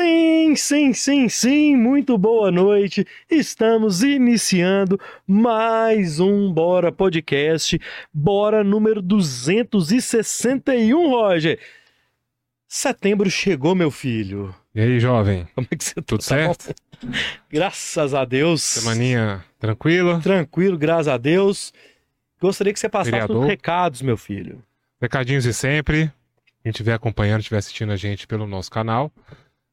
Sim, sim, sim, sim, muito boa noite. Estamos iniciando mais um Bora Podcast. Bora número 261, Roger. Setembro chegou, meu filho. E aí, jovem? Como é que você Tudo tá? certo? Graças a Deus. Semaninha tranquila? Tranquilo, graças a Deus. Gostaria que você passasse uns recados, meu filho. Recadinhos de sempre. Quem estiver acompanhando, estiver assistindo a gente pelo nosso canal,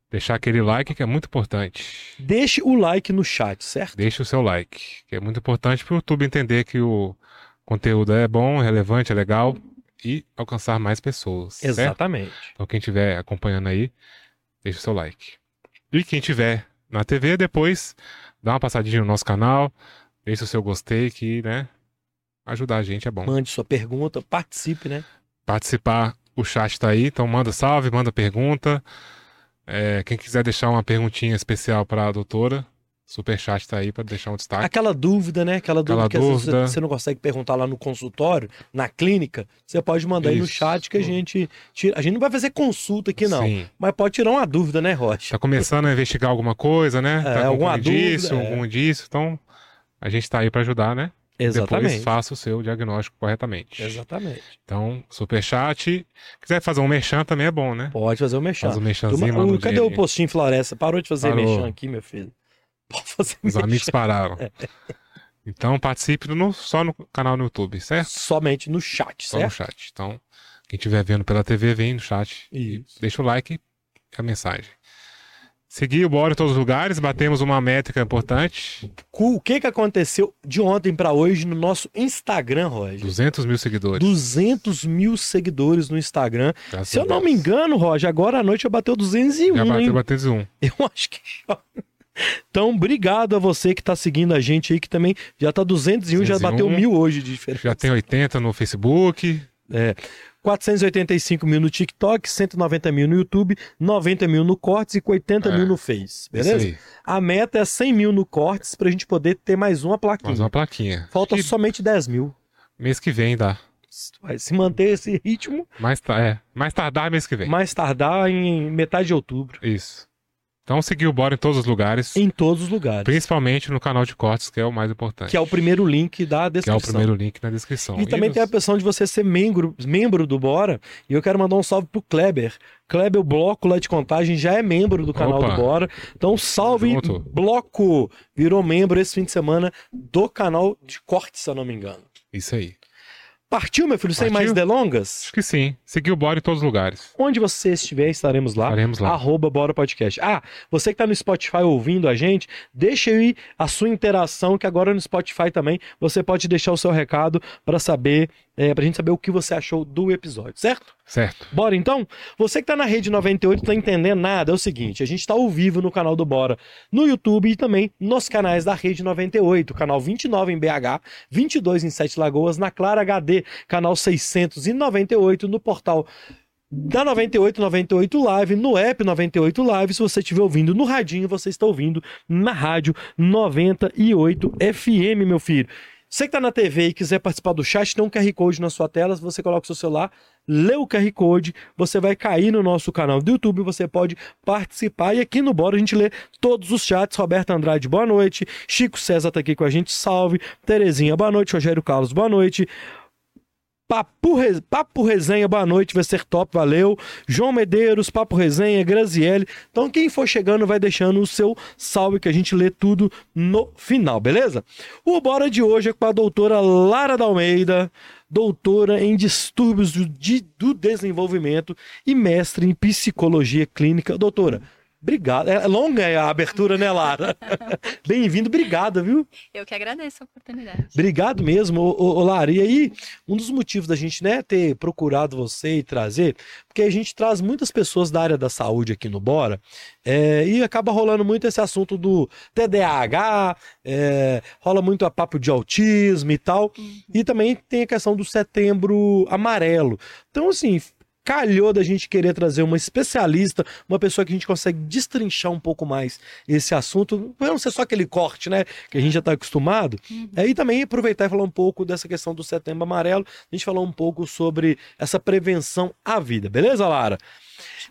deixar aquele like que é muito importante. Deixe o like no chat, certo? Deixe o seu like, que é muito importante para o YouTube entender que o conteúdo é bom, é relevante, é legal e alcançar mais pessoas. certo? Exatamente. Então quem estiver acompanhando aí, deixa o seu like. E quem estiver na TV, depois dá uma passadinha no nosso canal, deixa o seu gostei que, né, ajudar a gente é bom. Mande sua pergunta, participe, né? Participar, o chat tá aí, então manda salve, manda pergunta. É, quem quiser deixar uma perguntinha especial para a doutora, super chat tá aí para deixar um destaque. Aquela dúvida, né? Aquela dúvida Aquela que às vezes dúvida. você- não consegue perguntar lá no consultório, na clínica, você pode mandar aí no Isso. chat que a gente tira. A gente não vai fazer consulta aqui, não. Sim. Mas pode tirar uma dúvida, né, Rocha? Tá começando a investigar alguma coisa, né? É, tá algum disso, dúvida, é. algum disso, então a gente tá aí para ajudar, né? Exatamente. Depois faça o seu diagnóstico corretamente. Exatamente. Então, superchat. Quiser fazer um merchan também é bom, né? Pode fazer o mexão. Faz um merchanzinho, um cadê o postinho Floresta? Parou de fazer Parou. mexão aqui, meu filho. Pode fazer Os merchan. amigos pararam. Então, participe no- só no canal no YouTube, certo? somente no chat, Só no certo? chat. Então, quem estiver vendo pela TV, vem no chat. E Isso. deixa o like e a mensagem. Seguir o Bora em todos os lugares, batemos uma métrica importante. O que que aconteceu de ontem pra hoje no nosso Instagram, Roger? 200 mil seguidores. 200 mil seguidores no Instagram. graças Se eu não me engano, Roger, agora à noite eu bateu 201, Já bateu, hein? bateu 201. Eu acho que já. Então, obrigado a você que tá seguindo a gente aí, que também já tá 201, já 201. bateu mil hoje de diferença. Já tem 80 no Facebook. É. 485 mil no TikTok, 190 mil no YouTube, 90 mil no Cortes e 80 É. mil no Face, beleza? A meta é 100 mil no Cortes pra gente poder ter mais uma plaquinha. Mais uma plaquinha. Falta Que somente 10 mil. Mês que vem dá. Vai se manter esse ritmo, Mais, é, mais tardar mês que vem. mais tardar em metade de outubro. Isso. Então seguir o Bora em todos os lugares. Em todos os lugares. Principalmente no canal de cortes, que é o mais importante. Que é o primeiro link da Que é descrição. o primeiro link na descrição. E também nos- tem a opção de você ser membro, membro do Bora. E eu quero mandar um salve pro Kleber. Kleber, o bloco lá de contagem, já é membro do canal Opa. do Bora. Então, salve, junto. bloco! Virou membro esse fim de semana do canal de corte, se eu não me engano. Isso aí. Partiu, meu filho, sem Partiu? mais delongas? Acho que sim. Seguir o Bora em todos os lugares. Onde você estiver, estaremos lá. Estaremos lá. Arroba Bora Podcast. Ah, você que tá no Spotify ouvindo a gente, deixa aí a sua interação, que agora no Spotify também você pode deixar o seu recado para saber, é, pra gente saber o que você achou do episódio, certo? Certo. Bora então? Você que tá na rede 98 não tá entendendo nada, é o seguinte, a gente tá ao vivo no canal do Bora, no YouTube e também nos canais da rede 98, canal 29 em BH, 22 em Sete Lagoas, na Clara HD, canal 698 no portal da 98 98 Live, no app 98 Live, se você estiver ouvindo no radinho, você está ouvindo na rádio 98 FM, meu filho. Você que tá na TV e quiser participar do chat, tem um QR Code na sua tela, você coloca o seu celular, lê o QR Code, você vai cair no nosso canal do YouTube, você pode participar. E aqui no Bora a gente lê todos os chats. Roberto Andrade, boa noite. Chico César tá aqui com a gente, salve. Terezinha, boa noite. Rogério Carlos, boa noite. Papo, Re... Papo Resenha, boa noite, vai ser top, valeu. João Medeiros, Papo Resenha, Graziele. Então, quem for chegando, vai deixando o seu salve que a gente lê tudo no final, beleza? O Bora de hoje é com a doutora Lara da Almeida, doutora em distúrbios do, de- do desenvolvimento e mestre em psicologia clínica. Doutora, obrigado. É longa a abertura, né, Lara? Bem-vindo, obrigada, viu? Eu que agradeço a oportunidade. Obrigado mesmo, ô, ô, Lara. E aí, um dos motivos da gente né, ter procurado você e trazer, porque a gente traz muitas pessoas da área da saúde aqui no Bora, é, e acaba rolando muito esse assunto do TDAH, é, rola muito a papo de autismo e tal, e também tem a questão do setembro amarelo. Então, assim, calhou da gente querer trazer uma especialista, uma pessoa que a gente consegue destrinchar um pouco mais esse assunto, pra não ser só aquele corte, né, que a gente já está acostumado. Aí também aproveitar e falar um pouco dessa questão do setembro amarelo, a gente falar um pouco sobre essa prevenção à vida, beleza, Lara?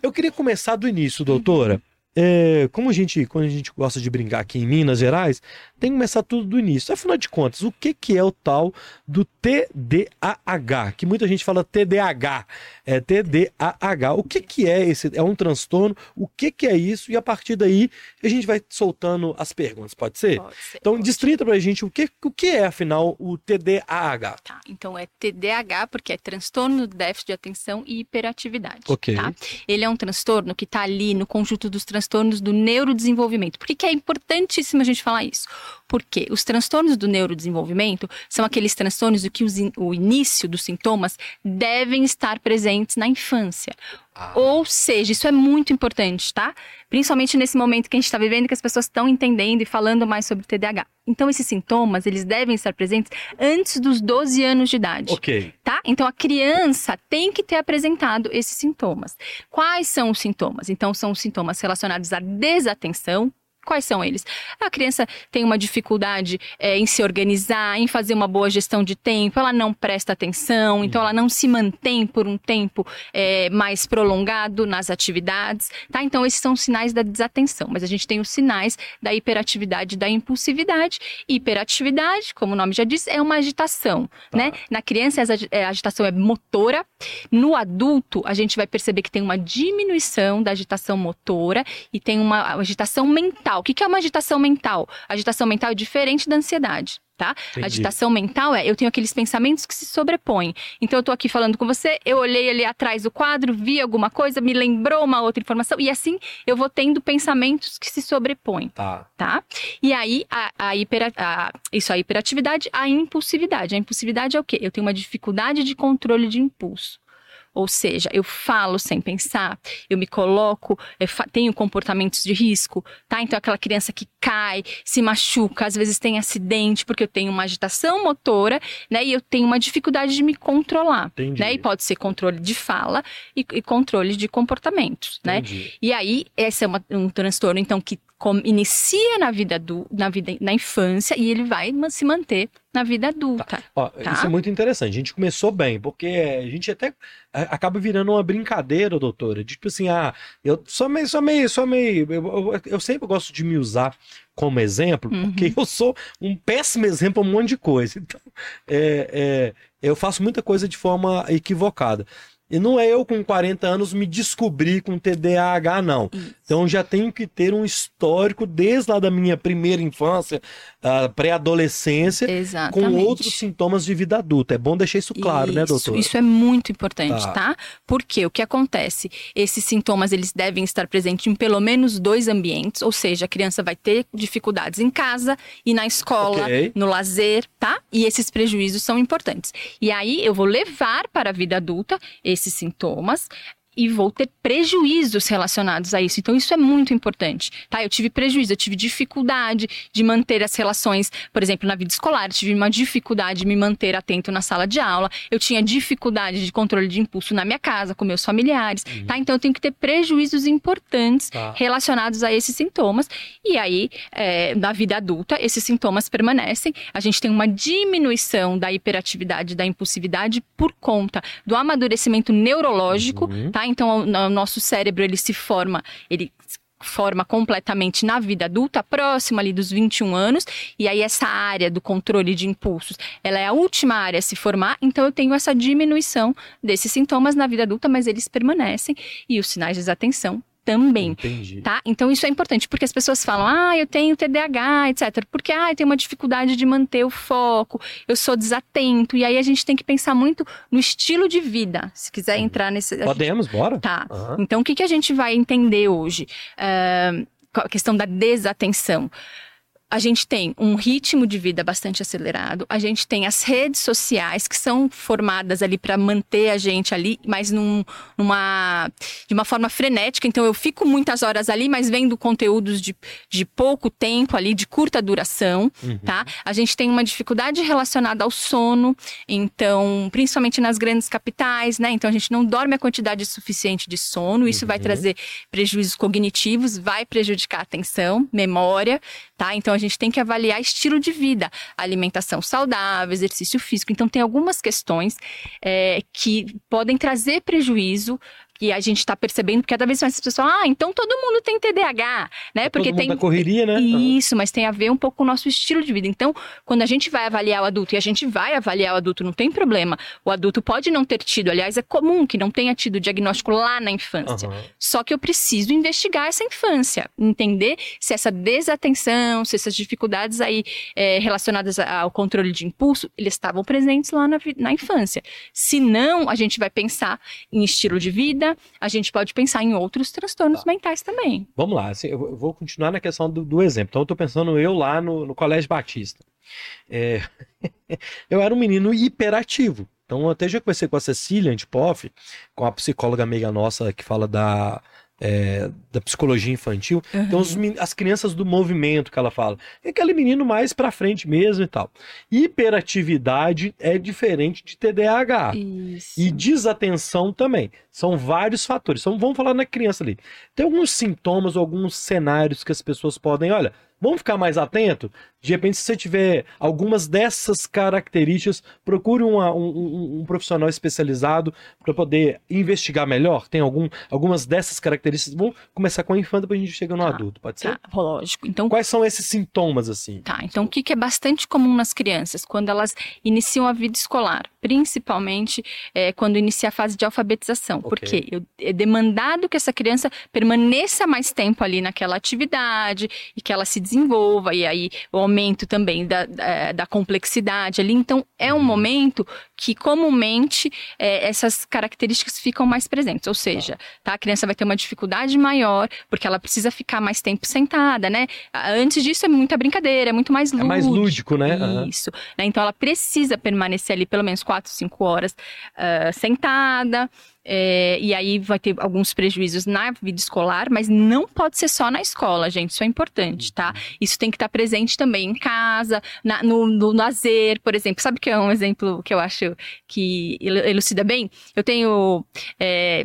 Eu queria começar do início, doutora. É, como a gente, quando a gente gosta de brincar aqui em Minas Gerais, tem que começar tudo do início. Afinal de contas, o que, que é o tal do TDAH? Que muita gente fala TDAH. É TDAH. O que, que é esse? É um transtorno? O que, que é isso? E a partir daí a gente vai soltando as perguntas, pode ser? Pode ser, Então, pode. distrita pra gente o que, o que é, afinal, o TDAH. Tá, então é TDAH, porque é transtorno do déficit de atenção e hiperatividade. Ok. Tá? Ele é um transtorno que está ali no conjunto dos transtornos do neurodesenvolvimento. Por que, que é importantíssimo a gente falar isso? Porque os transtornos do neurodesenvolvimento são aqueles transtornos do que os o início dos sintomas devem estar presentes na infância. Ou seja, isso é muito importante, tá? Principalmente nesse momento que a gente está vivendo, que as pessoas estão entendendo e falando mais sobre TDAH. Então, esses sintomas, eles devem estar presentes antes dos 12 anos de idade Ok. tá? Então a criança tem que ter apresentado esses sintomas. Quais são os sintomas? Então são os sintomas relacionados à desatenção. Quais são eles? A criança tem uma dificuldade é, em se organizar, em fazer uma boa gestão de tempo, ela não presta atenção, então ela não se mantém por um tempo é, mais prolongado nas atividades, tá? Então esses são os sinais da desatenção, mas a gente tem os sinais da hiperatividade e da impulsividade. Hiperatividade, como o nome já diz, é uma agitação, Tá. né? Na criança, é, a agitação é motora. No adulto, a gente vai perceber que tem uma diminuição da agitação motora e tem uma agitação mental. O que é uma agitação mental? Agitação mental é diferente da ansiedade. Tá? Entendi. Agitação mental é eu tenho aqueles pensamentos que se sobrepõem. Então eu tô aqui falando com você, eu olhei ali atrás do quadro, vi alguma coisa, me lembrou uma outra informação, e assim eu vou tendo pensamentos que se sobrepõem Tá. tá? E aí, a, a hipera- a- isso, a hiperatividade, a impulsividade. A impulsividade é o quê? Eu tenho uma dificuldade de controle de impulso. Ou seja, eu falo sem pensar, eu me coloco, eu tenho comportamentos de risco, tá? Então, aquela criança que cai, se machuca, às vezes tem acidente, porque eu tenho uma agitação motora, né? E eu tenho uma dificuldade de me controlar, Entendi. né? E pode ser controle de fala e, e controle de comportamentos, né? Entendi. E aí, esse é uma- um transtorno, então, que com- inicia na vida, adu- na vida na infância e ele vai se manter na vida adulta. Ó, Tá. Isso é muito interessante. A gente começou bem, porque a gente até acaba virando uma brincadeira, doutora. De tipo assim, ah, eu sou meio, sou meio, sou meio. Eu, eu- eu sempre gosto de me usar como exemplo, Uhum. porque eu sou um péssimo exemplo a um monte de coisa. Então, é, é, eu faço muita coisa de forma equivocada. E não é eu com 40 anos me descobrir com TDAH, não. Isso. Então já tenho que ter um histórico desde lá da minha primeira infância, ah, pré-adolescência, com outros sintomas de vida adulta. É bom deixar isso claro, né, Isso, doutor? Isso é muito importante, Tá. tá? Porque o que acontece? Esses sintomas eles devem estar presentes em pelo menos dois ambientes, ou seja, a criança vai ter dificuldades em casa e na escola, Ok. no lazer, tá? E esses prejuízos são importantes. E aí eu vou levar para a vida adulta esses sintomas e vou ter prejuízos relacionados a isso. Então, isso é muito importante, tá? Eu tive prejuízo, eu tive dificuldade de manter as relações, por exemplo, na vida escolar, eu tive uma dificuldade de me manter atento na sala de aula, eu tinha dificuldade de controle de impulso na minha casa, com meus familiares, tá? Então, eu tenho que ter prejuízos importantes Tá. relacionados a esses sintomas. E aí, é, na vida adulta, esses sintomas permanecem. A gente tem uma diminuição da hiperatividade, da impulsividade por conta do amadurecimento neurológico, Uhum. tá? Então, o, nosso cérebro, ele se forma, ele forma completamente na vida adulta, próximo ali dos 21 anos, e aí essa área do controle de impulsos, ela é a última área a se formar, então eu tenho essa diminuição desses sintomas na vida adulta, mas eles permanecem, e os sinais de desatenção também. Entendi. Tá? Então isso é importante, porque as pessoas falam, ah, eu tenho TDAH, etc. Porque, ah, eu tenho uma dificuldade de manter o foco, eu sou desatento. E aí a gente tem que pensar muito no estilo de vida, se quiser entrar nesse. a gente- Podemos, bora? Tá. Aham. Então o que, que a gente vai entender hoje? Ah, a questão da desatenção. A gente tem um ritmo de vida bastante acelerado, a gente tem as redes sociais que são formadas ali para manter a gente ali, mas num- numa de uma forma frenética. Então eu fico muitas horas ali, mas vendo conteúdos de, de pouco tempo ali, de curta duração, Uhum. tá? A gente tem uma dificuldade relacionada ao sono, então, principalmente nas grandes capitais, né? Então a gente não dorme a quantidade suficiente de sono, isso vai Uhum. trazer prejuízos cognitivos, vai prejudicar a atenção, memória, tá? Então a gente tem que avaliar estilo de vida, alimentação saudável, exercício físico. Então tem algumas questões é, que podem trazer prejuízo que a gente está percebendo, porque cada vez mais as pessoas ah, então todo mundo tem TDAH, né? Porque Todo tem. mundo da correria, né? Isso, mas tem a ver um pouco com o nosso estilo de vida. Então, quando a gente vai avaliar o adulto, e a gente vai avaliar o adulto, não tem problema. O adulto pode não ter tido, aliás, é comum que não tenha tido diagnóstico lá na infância. Aham. Só que eu preciso investigar essa infância, entender se essa desatenção, se essas dificuldades aí eh, relacionadas ao controle de impulso, eles estavam presentes lá na, na infância. Se não, a gente vai pensar em estilo de vida, a gente pode pensar em outros transtornos Tá. mentais também. Vamos lá, assim, eu vou- continuar na questão do, do exemplo. Então, eu tô pensando eu lá no, no Colégio Batista. É, eu era um menino hiperativo. Então, eu até já conversei com a Cecília Antipoff, com a psicóloga amiga nossa que fala da, é, da psicologia infantil. Então, os as crianças do movimento que ela fala. É aquele menino mais pra frente mesmo e tal. Hiperatividade é diferente de TDAH. Isso. E desatenção também. São vários fatores. Então vamos falar na criança ali. Tem alguns sintomas, alguns cenários que as pessoas podem, olha, vamos ficar mais atento? De repente, se você tiver algumas dessas características, procure uma- um, um- um profissional especializado para poder investigar melhor. Tem algum, algumas dessas características. Vamos começar com a infância para a gente chegar no Tá, adulto, pode ser? Tá, lógico. Então, Quais são esses sintomas assim? Tá, então o que, que é bastante comum nas crianças? Quando elas iniciam a vida escolar, principalmente é, quando inicia a fase de alfabetização. Ok. Porque eu- é demandado que essa criança permaneça mais tempo ali naquela atividade e que ela se desenvolva, e aí o aumento também da, da, da complexidade ali. Então, é um Uhum. momento que comumente é, essas características ficam mais presentes. Ou seja, tá, a criança vai ter uma dificuldade maior, porque ela precisa ficar mais tempo sentada, né? Antes disso é muita brincadeira, é muito mais É lúdico. mais lúdico, né? Aham. Isso. né? Então ela precisa permanecer ali pelo menos 4, 5 horas ah, sentada. é, e aí vai ter alguns prejuízos na vida escolar, mas não pode ser só na escola, gente. Isso é importante, tá? Isso tem que estar presente também em casa, na- no, no lazer, por exemplo. Sabe que é um exemplo que eu acho que elu- elucida bem? Eu tenho. é,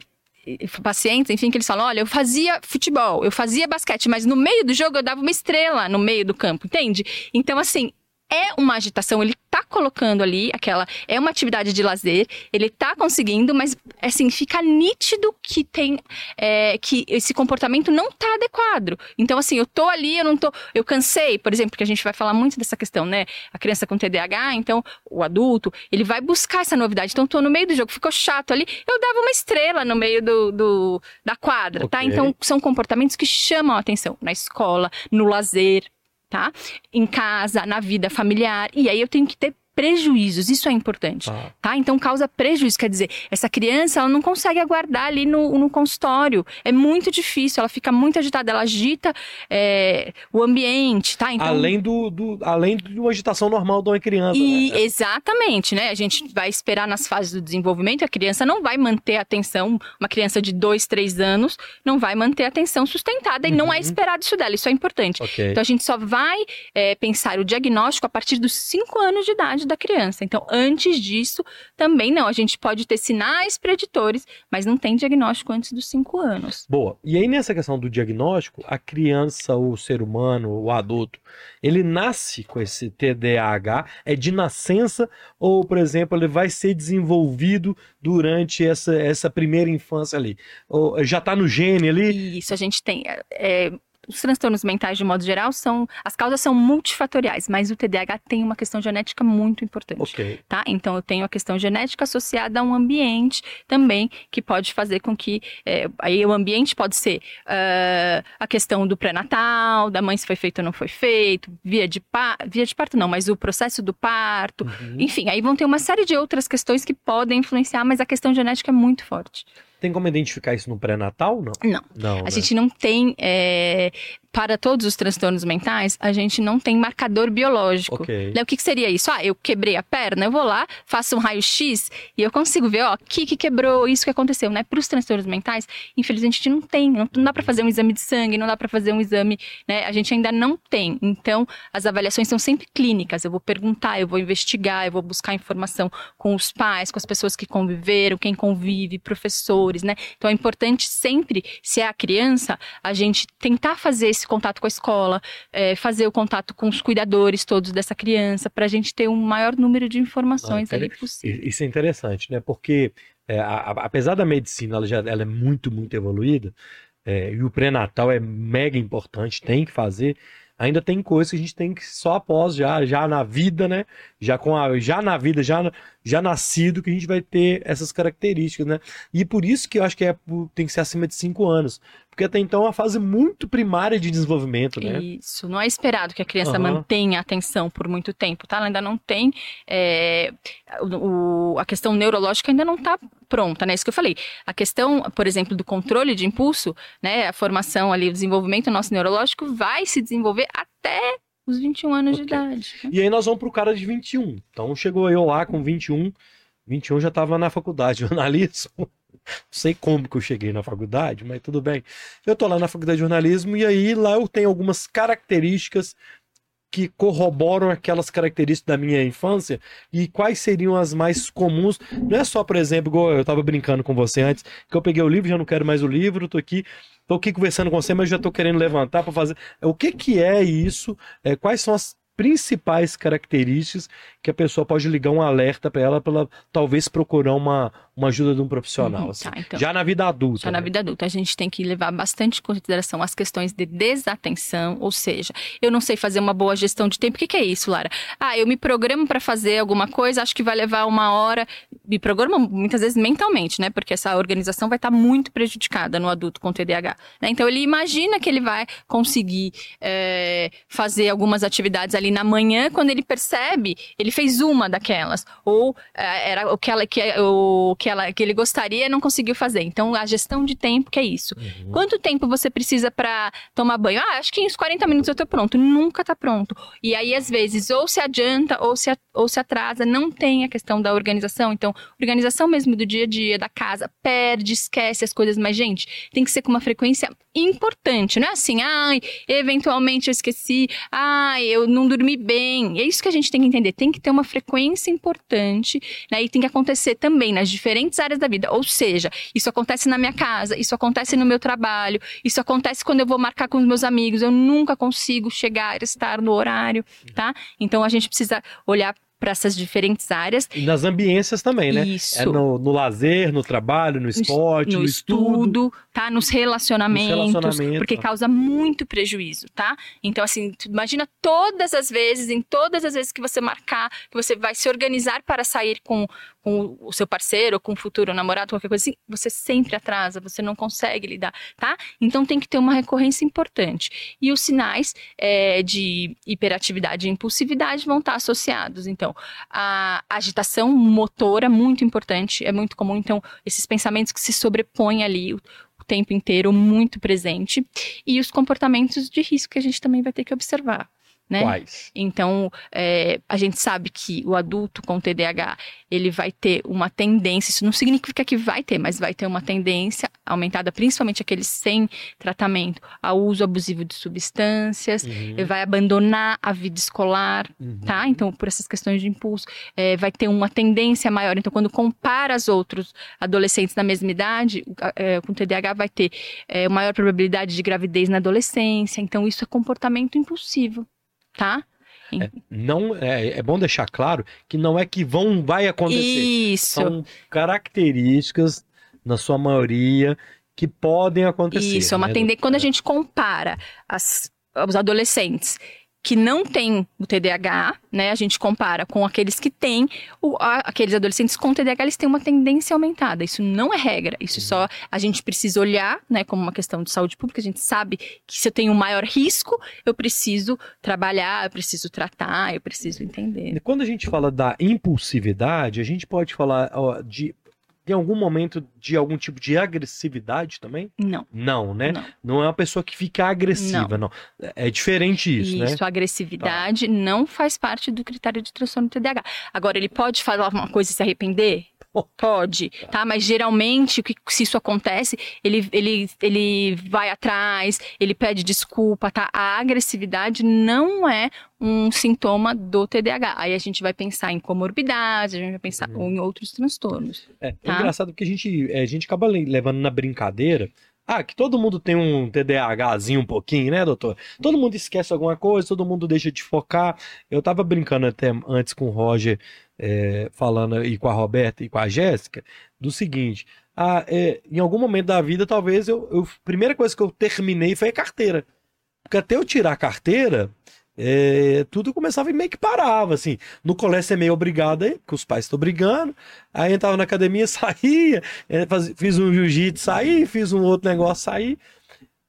pacientes, enfim, que eles falam: olha, eu fazia futebol, eu fazia basquete, mas no meio do jogo eu dava uma estrela no meio do campo, entende? Então, assim, é uma agitação, ele tá colocando ali aquela. É uma atividade de lazer, ele tá conseguindo, mas assim, fica nítido que tem. é, que esse comportamento não tá adequado. Então, assim, eu tô ali, eu não tô. Eu cansei, por exemplo, porque a gente vai falar muito dessa questão, né? A criança com TDAH, então, o adulto, ele vai buscar essa novidade. Então, tô no meio do jogo, ficou chato ali, eu dava uma estrela no meio do, do- da quadra, tá? Ok. Então, são comportamentos que chamam a atenção na escola, no lazer, tá? Em casa, na vida familiar. E aí eu tenho que ter prejuízos, isso é importante, Tá. tá? Então causa prejuízo, quer dizer, essa criança ela não consegue aguardar ali no, no consultório, é muito difícil, ela fica muito agitada, ela agita é, o ambiente, tá? Então, Além, do, do- além de uma agitação normal de uma criança. e né? exatamente, né? A gente vai esperar nas fases do desenvolvimento, a criança não vai manter a atenção, uma criança de dois, três anos não vai manter a atenção sustentada e não é Uhum. esperado isso dela, isso é importante. Ok. Então a gente só vai é, pensar o diagnóstico a partir dos 5 anos de idade da criança. Então, antes disso, também não. A gente pode ter sinais preditores, mas não tem diagnóstico antes dos 5 anos. Boa. E aí, nessa questão do diagnóstico, a criança, o ser humano, o adulto, ele nasce com esse TDAH, é de nascença, ou, por exemplo, ele vai ser desenvolvido durante essa, essa primeira infância ali? Ou já está no gene ali? Isso a gente tem. é, é, os transtornos mentais, de modo geral, são. As causas são multifatoriais, mas o TDAH tem uma questão genética muito importante. Ok. tá? Então eu tenho a questão genética associada a um ambiente também que pode fazer com que é, aí o ambiente pode ser ah, a questão do pré-natal, da mãe se foi feito ou não foi feito, via de pa- via de parto não, mas o processo do parto, Uhum. enfim, aí vão ter uma série de outras questões que podem influenciar, mas a questão genética é muito forte. Tem como identificar isso no pré-natal? Não. Não. Não. A né? gente não tem, é, para todos os transtornos mentais, a gente não tem marcador biológico. Ok. Né, O que, que seria isso? Ah, eu quebrei a perna, eu vou lá, faço um raio-x e eu consigo ver, ó, o que, que quebrou, isso que aconteceu, né? Para os transtornos mentais, infelizmente a gente não tem, não, não dá para fazer um exame de sangue, não dá para fazer um exame, né? A gente ainda não tem. Então, as avaliações são sempre clínicas. Eu vou perguntar, eu vou investigar, eu vou buscar informação com os pais, com as pessoas que conviveram, quem convive, professores, né? Então, é importante sempre, se é a criança, a gente tentar fazer esse contato com a escola, é, fazer o contato com os cuidadores todos dessa criança, para a gente ter um maior número de informações Ah, ali possível. Isso é interessante, né? Porque é, a- a- apesar da medicina, ela, já, ela é muito, muito evoluída, é, e o pré-natal é mega importante, tem que fazer, ainda tem coisas que a gente tem que só após, já, já na vida, né? Já, com a, já na vida, já, já nascido, que a gente vai ter essas características, né? E por isso que eu acho que é, tem que ser acima de 5 anos. Porque até então é uma fase muito primária de desenvolvimento, né? Isso, não é esperado que a criança Aham. mantenha a atenção por muito tempo, tá? Ela ainda não tem. é, o- a questão neurológica ainda não está pronta, né? Isso que eu falei. A questão, por exemplo, do controle de impulso, né? A formação ali, o desenvolvimento nosso neurológico vai se desenvolver até os 21 anos Ok. de idade. né? E aí nós vamos pro cara de 21. Então chegou eu lá com 21. 21 já estava na faculdade de jornalismo. Sei como que eu cheguei na faculdade, mas tudo bem. Eu tô lá na faculdade de jornalismo e aí lá eu tenho algumas características que corroboram aquelas características da minha infância e quais seriam as mais comuns. Não é só, por exemplo, igual eu tava brincando com você antes, que eu peguei o livro, já não quero mais o livro, tô aqui, tô aqui conversando com você, mas já tô querendo levantar para fazer. O que que é isso? É, quais são as principais características que a pessoa pode ligar um alerta para ela para ela talvez procurar uma, uma ajuda de um profissional, Uhum, assim. tá, então. Já na vida adulta. Já na né? vida adulta, a gente tem que levar bastante em consideração as questões de desatenção, ou seja, eu não sei fazer uma boa gestão de tempo. O que, que é isso, Lara? Ah, eu me programo para fazer alguma coisa, acho que vai levar uma hora. Me programo muitas vezes mentalmente, né? Porque essa organização vai estar muito prejudicada no adulto com TDAH. né? Então ele imagina que ele vai conseguir é, fazer algumas atividades ali na manhã, quando ele percebe, ele fez uma daquelas. Ou é, era o que, ela, que, o, que, ela, que ele gostaria e não conseguiu fazer. Então, a gestão de tempo, que é isso. Uhum. Quanto tempo você precisa para tomar banho? Ah, acho que em uns 40 minutos eu tô pronto. Nunca tá pronto. E aí, às vezes, ou se adianta ou se, ou se atrasa. Não tem a questão da organização. Então, organização mesmo do dia a dia, da casa, perde, esquece as coisas. Mas, gente, tem que ser com uma frequência importante. Não é assim, ai, eventualmente eu esqueci, ai, eu não dormi bem. É isso que a gente tem que entender. Tem que ter uma frequência importante, né? E tem que acontecer também nas diferentes áreas da vida. Ou seja, isso acontece na minha casa, isso acontece no meu trabalho, isso acontece quando eu vou marcar com os meus amigos. Eu nunca consigo chegar, estar no horário, tá? Então a gente precisa olhar para essas diferentes áreas. E nas ambiências também, né? Isso. É no, no lazer, no trabalho, no esporte, no, no estudo. estudo, tá? Nos relacionamentos, Nos relacionamentos, porque causa muito prejuízo, tá? Então, assim, imagina todas as vezes, em todas as vezes que você marcar, que você vai se organizar para sair com, com o seu parceiro, com o futuro namorado, qualquer coisa assim, você sempre atrasa, você não consegue lidar, tá? Então, tem que ter uma recorrência importante. E os sinais é, de hiperatividade e impulsividade vão estar associados. Então, a agitação motora, muito importante, é muito comum. Então, esses pensamentos que se sobrepõem ali o, o tempo inteiro, muito presente. E os comportamentos de risco que a gente também vai ter que observar. Né? Quais? Então, é, a gente sabe que o adulto com TDAH, ele vai ter uma tendência, isso não significa que vai ter, mas vai ter uma tendência aumentada, principalmente aqueles sem tratamento, ao uso abusivo de substâncias, Uhum, ele vai abandonar a vida escolar, uhum. tá? Então, por essas questões de impulso, é, vai ter uma tendência maior. Então, quando compara os outros adolescentes na mesma idade, é, com TDAH vai ter é, maior probabilidade de gravidez na adolescência. Então, isso é comportamento impulsivo, tá? Não, é, é bom deixar claro que não é que vão, vai acontecer. Isso. São características, na sua maioria, que podem acontecer. Isso, é uma né? tendência. Quando a gente compara as- os adolescentes que não têm o TDAH, né? A gente compara com aqueles que têm, o- aqueles adolescentes com TDAH, eles têm uma tendência aumentada. Isso não é regra. Isso só a gente precisa olhar, né? Como uma questão de saúde pública. A gente sabe que se eu tenho um maior risco, eu preciso trabalhar, eu preciso tratar, eu preciso entender. E Quando a gente fala da impulsividade, a gente pode falar ó, de. Tem algum momento de algum tipo de agressividade também? Não. Não, né? Não. Não é uma pessoa que fica agressiva, não. É diferente isso, né? a agressividade não faz parte do critério de transtorno TDAH. Agora, ele pode falar uma coisa e se arrepender? Pode, tá? Mas geralmente, o que, se isso acontece, ele, ele, ele vai atrás, ele pede desculpa, tá? A agressividade não é um sintoma do TDAH. Aí a gente vai pensar em comorbidades, a gente vai pensar Uhum. em outros transtornos. É, é Tá. engraçado porque a gente, é, a gente acaba le- levando na brincadeira. Ah, que todo mundo tem um TDAHzinho um pouquinho, né, doutor? Todo mundo esquece alguma coisa, todo mundo deixa de focar. Eu tava brincando até antes com o Roger é, falando aí com a Roberta e com a Jéssica, do seguinte: ah, é, em algum momento da vida, talvez eu, eu. Primeira coisa que eu terminei foi a carteira. Porque até eu tirar a carteira, é, tudo começava e meio que parava, assim. No colégio você é meio obrigado aí, porque os pais estão brigando. Aí entrava na academia, saía, é, faz, fiz um jiu-jitsu, saí, fiz um outro negócio, saí.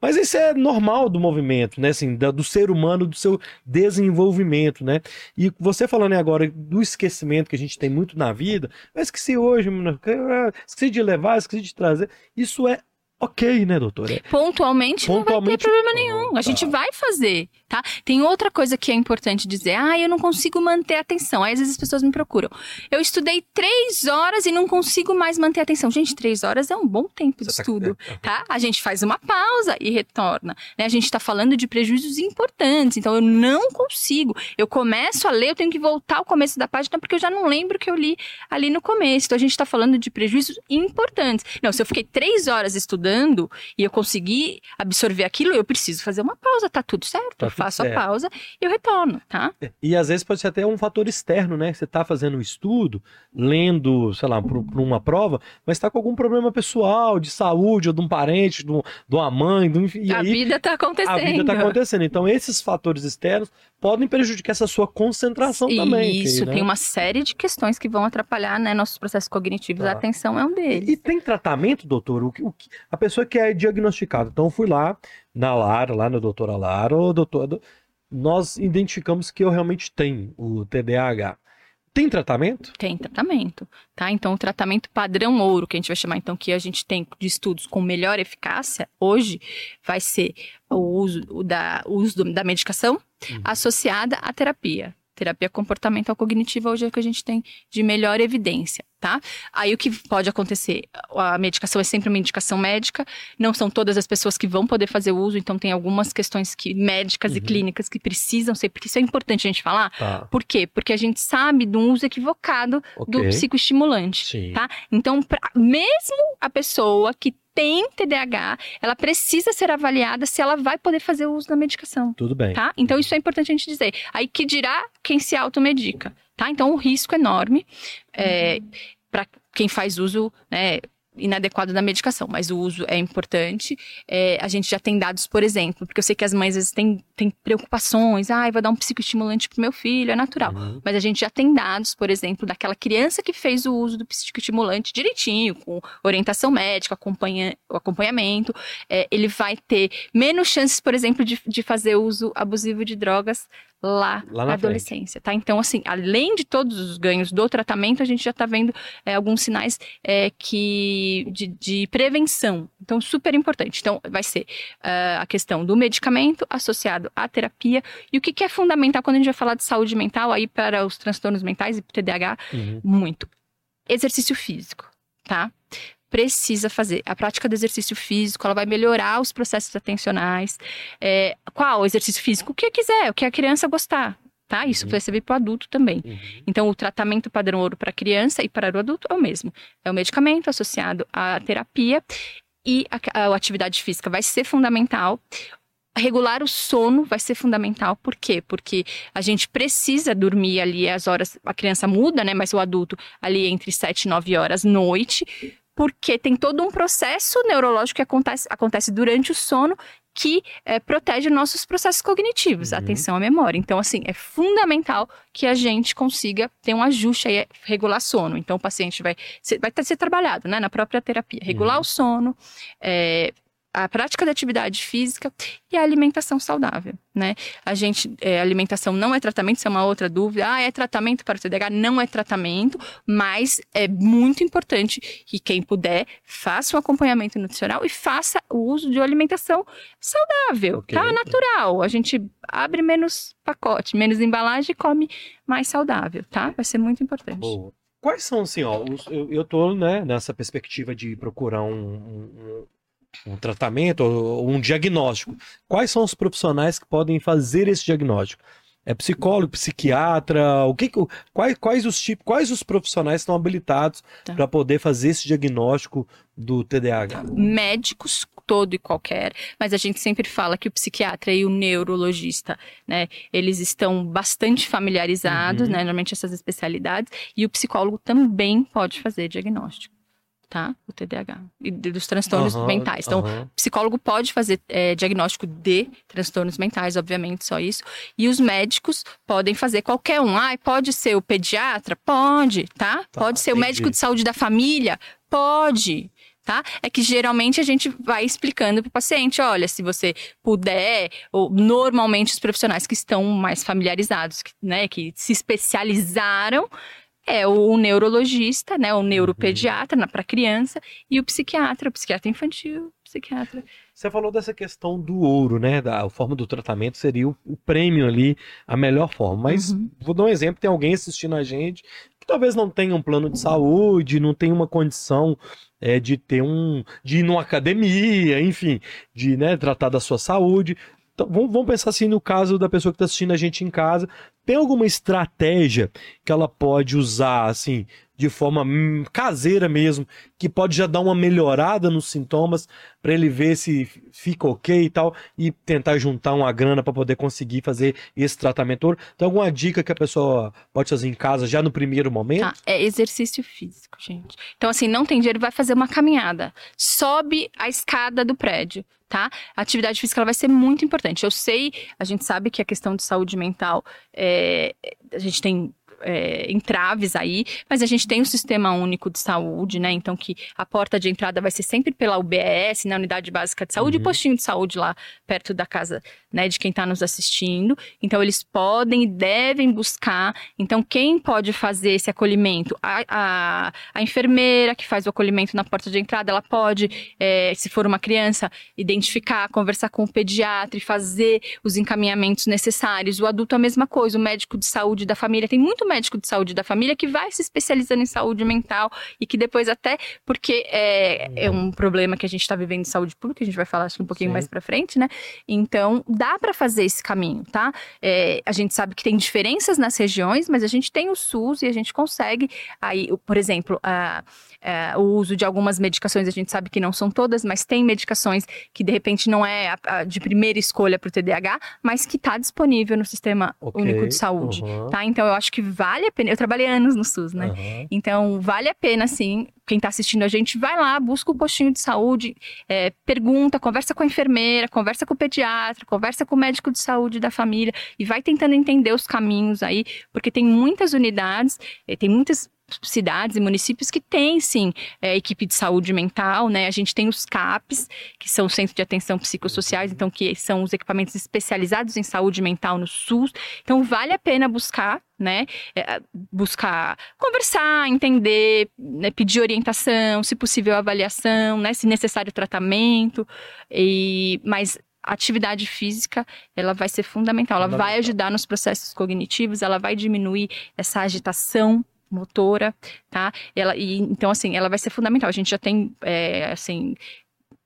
Mas isso é normal do movimento, né? Assim, do ser humano, do seu desenvolvimento, né? E você falando agora do esquecimento que a gente tem muito na vida, eu esqueci hoje, esqueci de levar, esqueci de trazer. Isso é ok, né, doutora? Pontualmente, Pontualmente não vai ter problema nenhum. A tá. gente vai fazer, tá? Tem outra coisa que é importante dizer. Ah, eu não consigo manter a atenção. Aí às vezes as pessoas me procuram. Eu estudei três horas e não consigo mais manter a atenção. Gente, três horas é um bom tempo de tá estudo, tá... tá? A gente faz uma pausa e retorna. Né? A gente está falando de prejuízos importantes. Então eu não consigo. Eu começo a ler, eu tenho que voltar ao começo da página porque eu já não lembro que eu li ali no começo. Então a gente está falando de prejuízos importantes. Não, se eu fiquei três horas estudando e eu conseguir absorver aquilo, eu preciso fazer uma pausa, tá tudo certo. Tá faço a pausa e eu retorno, tá? É, e às vezes pode ser até um fator externo, né? Você tá fazendo um estudo, lendo, sei lá, para uma prova, mas tá com algum problema pessoal, de saúde, ou de um parente, de, uma mãe, de um, e a aí, vida tá acontecendo. A vida tá acontecendo. Então, esses fatores externos podem prejudicar essa sua concentração Isso, também. Isso, né? tem uma série de questões que vão atrapalhar né, nossos processos cognitivos. Tá. A atenção é um deles. E, e tem tratamento, doutor? O, o, a pessoa que é diagnosticada. Então, eu fui lá na Lara, lá na doutora Lara, o doutor, nós identificamos que eu realmente tenho o TDAH. Tem tratamento? Tem tratamento, tá? Então, o tratamento padrão ouro, que a gente vai chamar, então, que a gente tem de estudos com melhor eficácia, hoje, vai ser o uso, da, uso da medicação uhum. associada à terapia. Terapia comportamental cognitiva hoje é o que a gente tem de melhor evidência, tá? Aí o que pode acontecer? A medicação é sempre uma indicação médica, não são todas as pessoas que vão poder fazer uso, então tem algumas questões que médicas uhum. e clínicas que precisam ser, porque isso é importante a gente falar. Tá. Por quê? Porque a gente sabe do uso equivocado okay. do psicoestimulante, Sim. tá? Então, pra, mesmo a pessoa que tem TDAH, ela precisa ser avaliada se ela vai poder fazer o uso da medicação. Tudo bem. Tá? Então isso é importante a gente dizer. Aí que dirá quem se automedica, tá? Então o risco é enorme é, para quem faz uso, né? Inadequado da medicação, mas o uso é importante. É, a gente já tem dados, por exemplo, porque eu sei que as mães às vezes têm, têm preocupações, ah, vou dar um psicoestimulante pro meu filho, é natural. Uhum. Mas a gente já tem dados, por exemplo, daquela criança que fez o uso do psicoestimulante direitinho, com orientação médica, acompanha, acompanhamento, é, ele vai ter menos chances, por exemplo, de, de fazer uso abusivo de drogas lá, lá na adolescência, frente. tá? Então, assim, além de todos os ganhos do tratamento, a gente já está vendo é, alguns sinais é, que de, de, prevenção. Então, super importante. Então, vai ser uh, a questão do medicamento associado à terapia. E o que, que, é fundamental quando a gente vai falar de saúde mental aí para os transtornos mentais e para o TDAH? Uhum. Muito. Exercício físico, tá? Precisa fazer. A prática do exercício físico, ela vai melhorar os processos atencionais. É, qual exercício físico? O que quiser, o que a criança gostar. Tá? Isso uhum. vai servir para o adulto também. Uhum. Então, o tratamento padrão ouro para a criança e para o adulto é o mesmo. É o medicamento associado à terapia e a, a atividade física vai ser fundamental regular o sono vai ser fundamental. Por quê? Porque a gente precisa dormir ali as horas, a criança muda, né? Mas o adulto ali entre 7 e 9 horas noite, porque tem todo um processo neurológico que acontece, acontece durante o sono que é, protege nossos processos cognitivos, uhum. atenção à memória. Então, assim, é fundamental que a gente consiga ter um ajuste aí, regular sono. Então, o paciente vai ser, vai ser trabalhado, né, na própria terapia. Regular uhum. o sono, é, a prática da atividade física e a alimentação saudável, né? A gente, é, alimentação não é tratamento, isso é uma outra dúvida. Ah, é tratamento para o TDAH? Não é tratamento, mas é muito importante que quem puder faça um acompanhamento nutricional e faça o uso de uma alimentação saudável, okay. tá? Natural. A gente abre menos pacote, menos embalagem e come mais saudável, tá? Vai ser muito importante. Boa. Quais são, assim, ó, os, eu, eu tô, né, nessa perspectiva de procurar um, um um tratamento ou um diagnóstico. Quais são os profissionais que podem fazer esse diagnóstico? É psicólogo, psiquiatra, o que, quais, quais os tipos, quais os profissionais estão habilitados tá. para poder fazer esse diagnóstico do TDAH? Médicos todo e qualquer, mas a gente sempre fala que o psiquiatra e o neurologista, né, eles estão bastante familiarizados, Uhum. né, normalmente essas especialidades, e o psicólogo também pode fazer diagnóstico, tá? O TDAH e dos transtornos Aham, mentais. Então, o psicólogo pode fazer é, diagnóstico de transtornos mentais, obviamente, só isso. E os médicos podem fazer qualquer um. Ah, pode ser o pediatra? Pode, tá? Tá, pode ser o entendi. médico de saúde da família? Pode. Tá? É que geralmente a gente vai explicando para o paciente, olha, se você puder, ou normalmente os profissionais que estão mais familiarizados, que, né, que se especializaram, é o neurologista, né, o neuropediatra para criança e o psiquiatra, o psiquiatra infantil, o psiquiatra. Você falou dessa questão do ouro, né? Da a forma do tratamento seria o, o prêmio ali, a melhor forma. Mas Uhum. vou dar um exemplo: tem alguém assistindo a gente que talvez não tenha um plano de saúde, não tenha uma condição é, de ter um. de ir numa academia, enfim, de né, tratar da sua saúde. Então, vamos, vamos pensar assim no caso da pessoa que está assistindo a gente em casa. Tem alguma estratégia que ela pode usar, assim, de forma hum, caseira mesmo, que pode já dar uma melhorada nos sintomas para ele ver se fica ok e tal, e tentar juntar uma grana para poder conseguir fazer esse tratamento. todo? Tem alguma dica que a pessoa pode fazer em casa já no primeiro momento? Tá, é exercício físico, gente. Então, assim, não tem dinheiro, vai fazer uma caminhada. Sobe a escada do prédio, tá? A atividade física ela vai ser muito importante. Eu sei, a gente sabe que a questão de saúde mental, é, a gente tem é, entraves aí, mas a gente tem o Sistema Único de Saúde, né? Então, que a porta de entrada vai ser sempre pela UBS, na Unidade Básica de Saúde, Uhum. e postinho de saúde lá perto da casa, né, de quem está nos assistindo. Então, eles podem e devem buscar. Então, quem pode fazer esse acolhimento? A, a, a enfermeira que faz o acolhimento na porta de entrada, ela pode, é, se for uma criança, identificar, conversar com o pediatra e fazer os encaminhamentos necessários. O adulto, a mesma coisa. O médico de saúde da família. Tem muito médico de saúde da família que vai se especializando em saúde mental e que depois até, porque é, é um problema que a gente está vivendo em saúde pública, a gente vai falar acho um pouquinho Sim. mais para frente, né? Então, dá para fazer esse caminho, tá? É, a gente sabe que tem diferenças nas regiões, mas a gente tem o SUS e a gente consegue aí, por exemplo, a- a- o uso de algumas medicações, a gente sabe que não são todas, mas tem medicações que de repente não é a- a de primeira escolha para o TDAH, mas que está disponível no Sistema Ok, Único de Saúde, uhum, tá? Então, eu acho que vale a pena. Eu trabalhei anos no SUS, né? aham. Então, vale a pena, sim. Quem está assistindo a gente, vai lá, busca o postinho de saúde, é, pergunta, conversa com a enfermeira, conversa com o pediatra, conversa com o médico de saúde da família e vai tentando entender os caminhos aí, porque tem muitas unidades, eh, tem muitas cidades e municípios que têm, sim, é, equipe de saúde mental, né? A gente tem os CAPs, que são os Centros de Atenção Psicossociais, então que são os equipamentos especializados em saúde mental no SUS. Então, vale a pena buscar, né? É, buscar conversar, entender, né, pedir orientação, se possível avaliação, né, se necessário tratamento, e mas a atividade física ela vai ser fundamental, ela vai ajudar nos processos cognitivos, ela vai diminuir essa agitação motora, tá? Ela, e, então, assim, ela vai ser fundamental. A gente já tem, é, assim,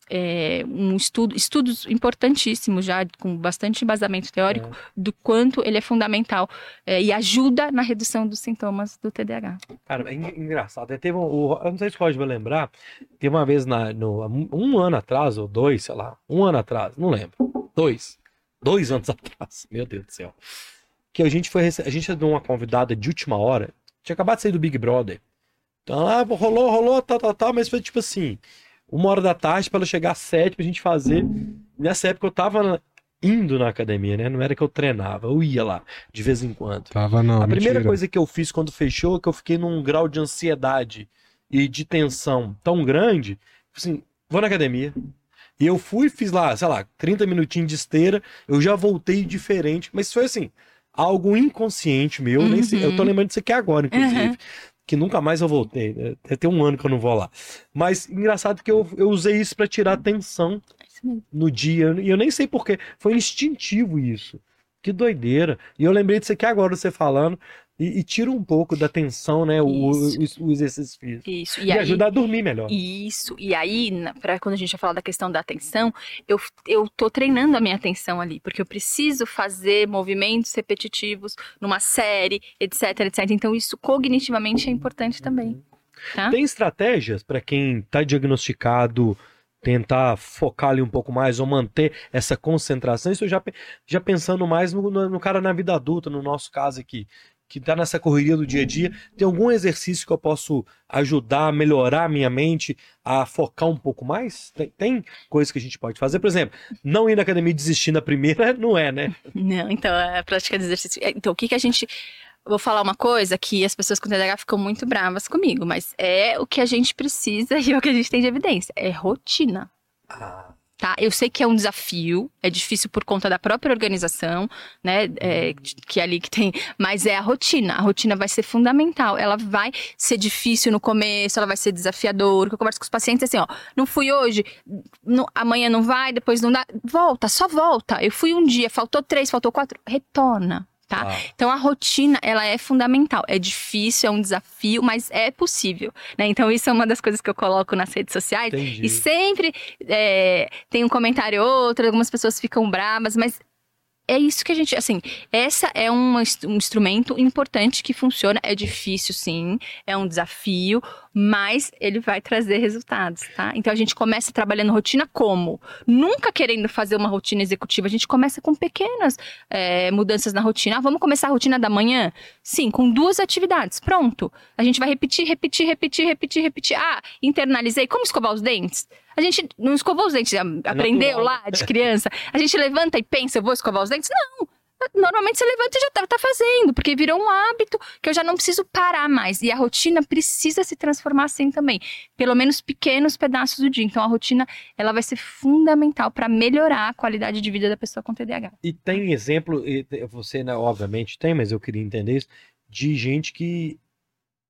é, um estudo, estudos importantíssimos já, com bastante embasamento teórico, do quanto ele é fundamental é, e ajuda na redução dos sintomas do TDAH. Cara, é en- engraçado. né? Teve um, o- eu não sei se pode me lembrar. Teve uma vez na, no, um- ano atrás, ou dois, sei lá, um ano atrás, não lembro. Dois. Dois anos atrás, meu Deus do céu. Que a gente foi a gente deu uma convidada de última hora. Tinha acabado de sair do Big Brother. Então lá rolou, rolou, tal, tal, tal, mas foi tipo assim, uma hora da tarde pra ela chegar às sete pra gente fazer. Nessa época eu tava indo na academia, né? Não era que eu treinava, eu ia lá de vez em quando. Tava não, A primeira mentira. coisa que eu fiz quando fechou é que eu fiquei num grau de ansiedade e de tensão tão grande, assim, vou na academia. E eu fui, fiz lá, sei lá, 30 minutinhos de esteira, eu já voltei diferente, mas foi assim, algo inconsciente meu, nem sei, eu tô Uhum. lembrando disso aqui agora, inclusive. Uhum. Que nunca mais eu voltei, né? Deve ter um ano que eu não vou lá. Mas engraçado que eu, eu usei isso pra tirar a tensão É isso mesmo. no dia. E eu nem sei porquê. Foi instintivo isso. Que doideira. E eu lembrei disso aqui agora, você falando. E, e tira um pouco da tensão, né? O, Isso. o, o exercício físico. Isso. E, E, aí, ajuda a dormir melhor. Isso. E aí, para quando a gente vai falar da questão da atenção, eu, eu tô treinando a minha atenção ali, porque eu preciso fazer movimentos repetitivos numa série, etc, etc. Então, isso cognitivamente é importante também. Tá? Tem estratégias para quem está diagnosticado tentar focar ali um pouco mais ou manter essa concentração. Isso já, já pensando mais no, no- no cara na vida adulta, no nosso caso aqui, que tá nessa correria do dia a dia. Tem algum exercício que eu posso ajudar a melhorar a minha mente, a focar um pouco mais? Tem, tem coisa que a gente pode fazer? Por exemplo, não ir na academia e desistir na primeira, não é, né? Não, então a prática de exercício. é, Então, o que que a gente. Vou falar uma coisa que as pessoas com TDAH ficam muito bravas comigo, mas é o que a gente precisa e é o que a gente tem de evidência. É rotina. Tá? Eu sei que é um desafio, é difícil por conta da própria organização, né? é, que é ali que tem, mas é a rotina. A rotina vai ser fundamental. Ela vai ser difícil no começo, ela vai ser desafiadora. Eu converso com os pacientes assim, ó, não fui hoje, não- amanhã não vai, depois não dá. Volta, só volta. Eu fui um dia, faltou três, faltou quatro, retorna. Tá? Ah, Então a rotina, ela é fundamental. É difícil, é um desafio, mas é possível, né? Então isso é uma das coisas que eu coloco nas redes sociais. entendi. E sempre é, tem um comentário ou outro, algumas pessoas ficam bravas, mas é isso que a gente, assim, essa é ins- um instrumento importante que funciona. É difícil, sim, é um desafio, mas ele vai trazer resultados, tá? Então a gente começa trabalhando rotina como? Nunca querendo fazer uma rotina executiva, a gente começa com pequenas é, mudanças na rotina. Ah, vamos começar a rotina da manhã? Sim, com duas atividades. Pronto. A gente vai repetir, repetir, repetir, repetir, repetir. Ah, internalizei. Como escovar os dentes? A gente não escovou os dentes, a- aprendeu lá de criança. A gente levanta e pensa, eu vou escovar os dentes? Não. Normalmente você levanta e já tá, tá fazendo, porque virou um hábito que eu já não preciso parar mais. E a rotina precisa se transformar assim também. Pelo menos pequenos pedaços do dia. Então a rotina, ela vai ser fundamental para melhorar a qualidade de vida da pessoa com TDAH. E tem exemplo, você, né, obviamente tem, mas eu queria entender isso, de gente que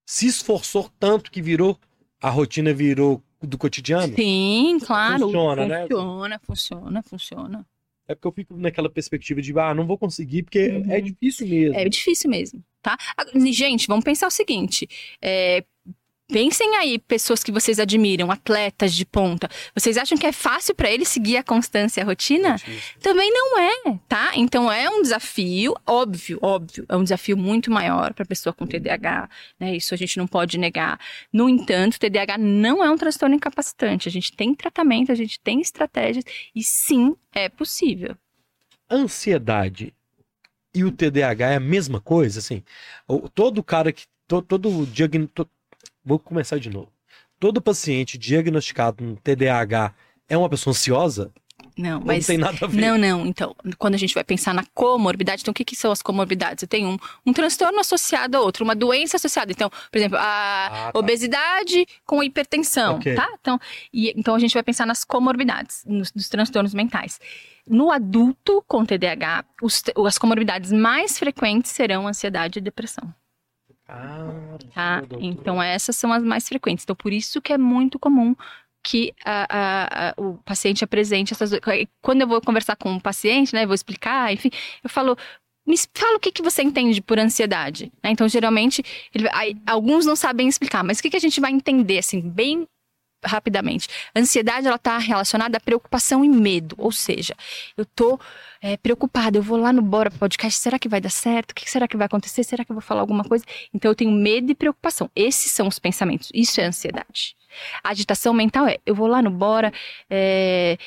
se esforçou tanto que virou, a rotina virou do cotidiano. Sim, claro. Funciona, né? Funciona, funciona, funciona. É porque eu fico naquela perspectiva de, ah, não vou conseguir, porque Uhum. é difícil mesmo. É difícil mesmo, tá? Gente, vamos pensar o seguinte: é, pensem aí, pessoas que vocês admiram, atletas de ponta. Vocês acham que é fácil para eles seguir a constância e a rotina? Também não é, tá? Então é um desafio, óbvio, óbvio, é um desafio muito maior para pessoa com TDAH, né? Isso a gente não pode negar. No entanto, TDAH não é um transtorno incapacitante. A gente tem tratamento, a gente tem estratégias e sim, é possível. Ansiedade e o TDAH é a mesma coisa, assim. Todo cara que. to- Todo diagnóstico. Vou começar de novo. Todo paciente diagnosticado com TDAH é uma pessoa ansiosa? Não, mas não tem nada a ver? Não, não. Então, quando a gente vai pensar na comorbidade, então o que, que são as comorbidades? Eu tenho um, um transtorno associado a outro, uma doença associada. Então, por exemplo, a Ah, tá. obesidade com hipertensão, Ok. tá? Então, e, então a gente vai pensar nas comorbidades, nos, nos transtornos mentais. No adulto com TDAH, os- as comorbidades mais frequentes serão ansiedade e depressão. Ah, Tá? doutor. Então, essas são as mais frequentes. Então, por isso que é muito comum que a- a- a- o paciente apresente essas. do- Quando eu vou conversar com um paciente, né, vou explicar, enfim, eu falo. Me fala o que, que você entende por ansiedade. né? Então, geralmente, ele- alguns não sabem explicar, mas o que, que a gente vai entender, assim, bem rapidamente? A ansiedade, ela está relacionada à preocupação e medo. Ou seja, eu tô é, preocupada, eu vou lá no Bora Podcast, será que vai dar certo? O que será que vai acontecer? Será que eu vou falar alguma coisa? Então eu tenho medo e preocupação. Esses são os pensamentos. Isso é ansiedade. A agitação mental é: eu vou lá no Bora, é,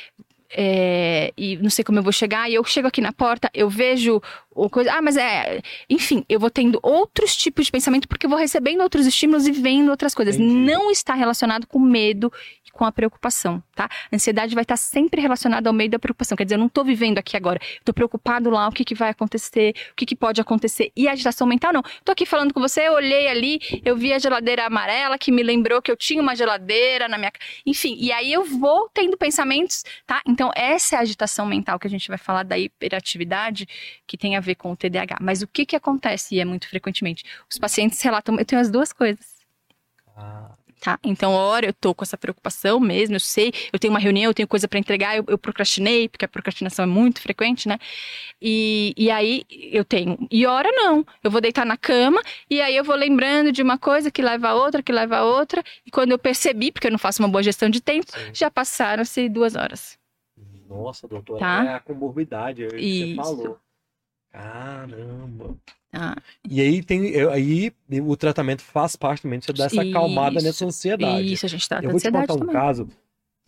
é, e não sei como eu vou chegar, e eu chego aqui na porta, eu vejo o coisa. Ah, mas é. Enfim, eu vou tendo outros tipos de pensamento porque eu vou recebendo outros estímulos e vendo outras coisas. Entendi. Não está relacionado com medo com a preocupação, tá? A ansiedade vai estar sempre relacionada ao medo e à preocupação. Quer dizer, eu não estou vivendo aqui agora. Estou preocupado lá, o que, que vai acontecer, o que, que pode acontecer. E a agitação mental, não. Estou aqui falando com você, eu olhei ali, eu vi a geladeira amarela que me lembrou que eu tinha uma geladeira na minha. Enfim, e aí eu vou tendo pensamentos, tá? Então, essa é a agitação mental que a gente vai falar da hiperatividade, que tem a ver com o TDAH. Mas o que, que acontece, e é muito frequentemente? Os pacientes relatam, eu tenho as duas coisas Ah, tá? Então, hora eu tô com essa preocupação mesmo, eu sei, eu tenho uma reunião, eu tenho coisa para entregar, eu, eu procrastinei, porque a procrastinação é muito frequente, né? E, e aí eu tenho. E hora não. Eu vou deitar na cama e aí eu vou lembrando de uma coisa que leva a outra, que leva a outra. E quando eu percebi, porque eu não faço uma boa gestão de tempo, sim. já passaram-se duas horas. Nossa, doutora, Tá. é a comorbidade, é o que você falou. Caramba. Tá? E aí tem, eu- aí o tratamento faz parte também de você dar essa acalmada Isso, nessa ansiedade. Isso, a gente trata Eu a vou te contar um também. caso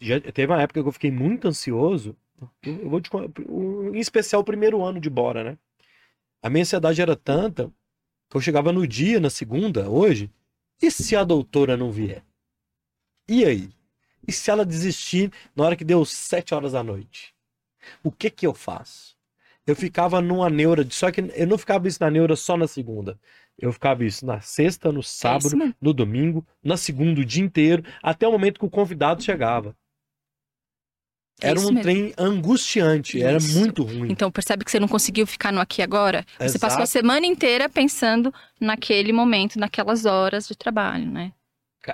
já teve uma época que eu fiquei muito ansioso. Eu, eu vou te, em especial o primeiro ano de Bora, né? A minha ansiedade era tanta que eu chegava no dia, na segunda, hoje, e se a doutora não vier? E aí? E se ela desistir na hora que deu sete horas da noite? O que que eu faço? Eu ficava numa neura, de- só que eu não ficava isso na neura só na segunda. Eu ficava isso na sexta, no É sábado, mesmo. no domingo, na segunda, o dia inteiro, até o momento que o convidado chegava. É Era um mesmo. trem angustiante, era Isso. muito ruim. Então percebe que você não conseguiu ficar no aqui agora? Você passou a semana inteira pensando naquele momento, naquelas horas de trabalho, né?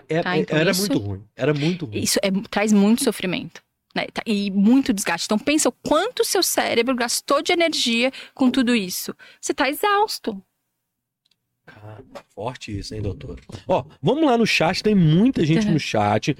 Era, Tá, então era isso- muito ruim, era muito ruim. Isso é- traz muito sofrimento. Né? Tá- E muito desgaste. Então pensa o quanto seu cérebro gastou de energia com tudo isso. Você tá exausto. Cara, forte isso, hein, doutor? Ó, vamos lá no chat, tem muita gente Uhum. no chat.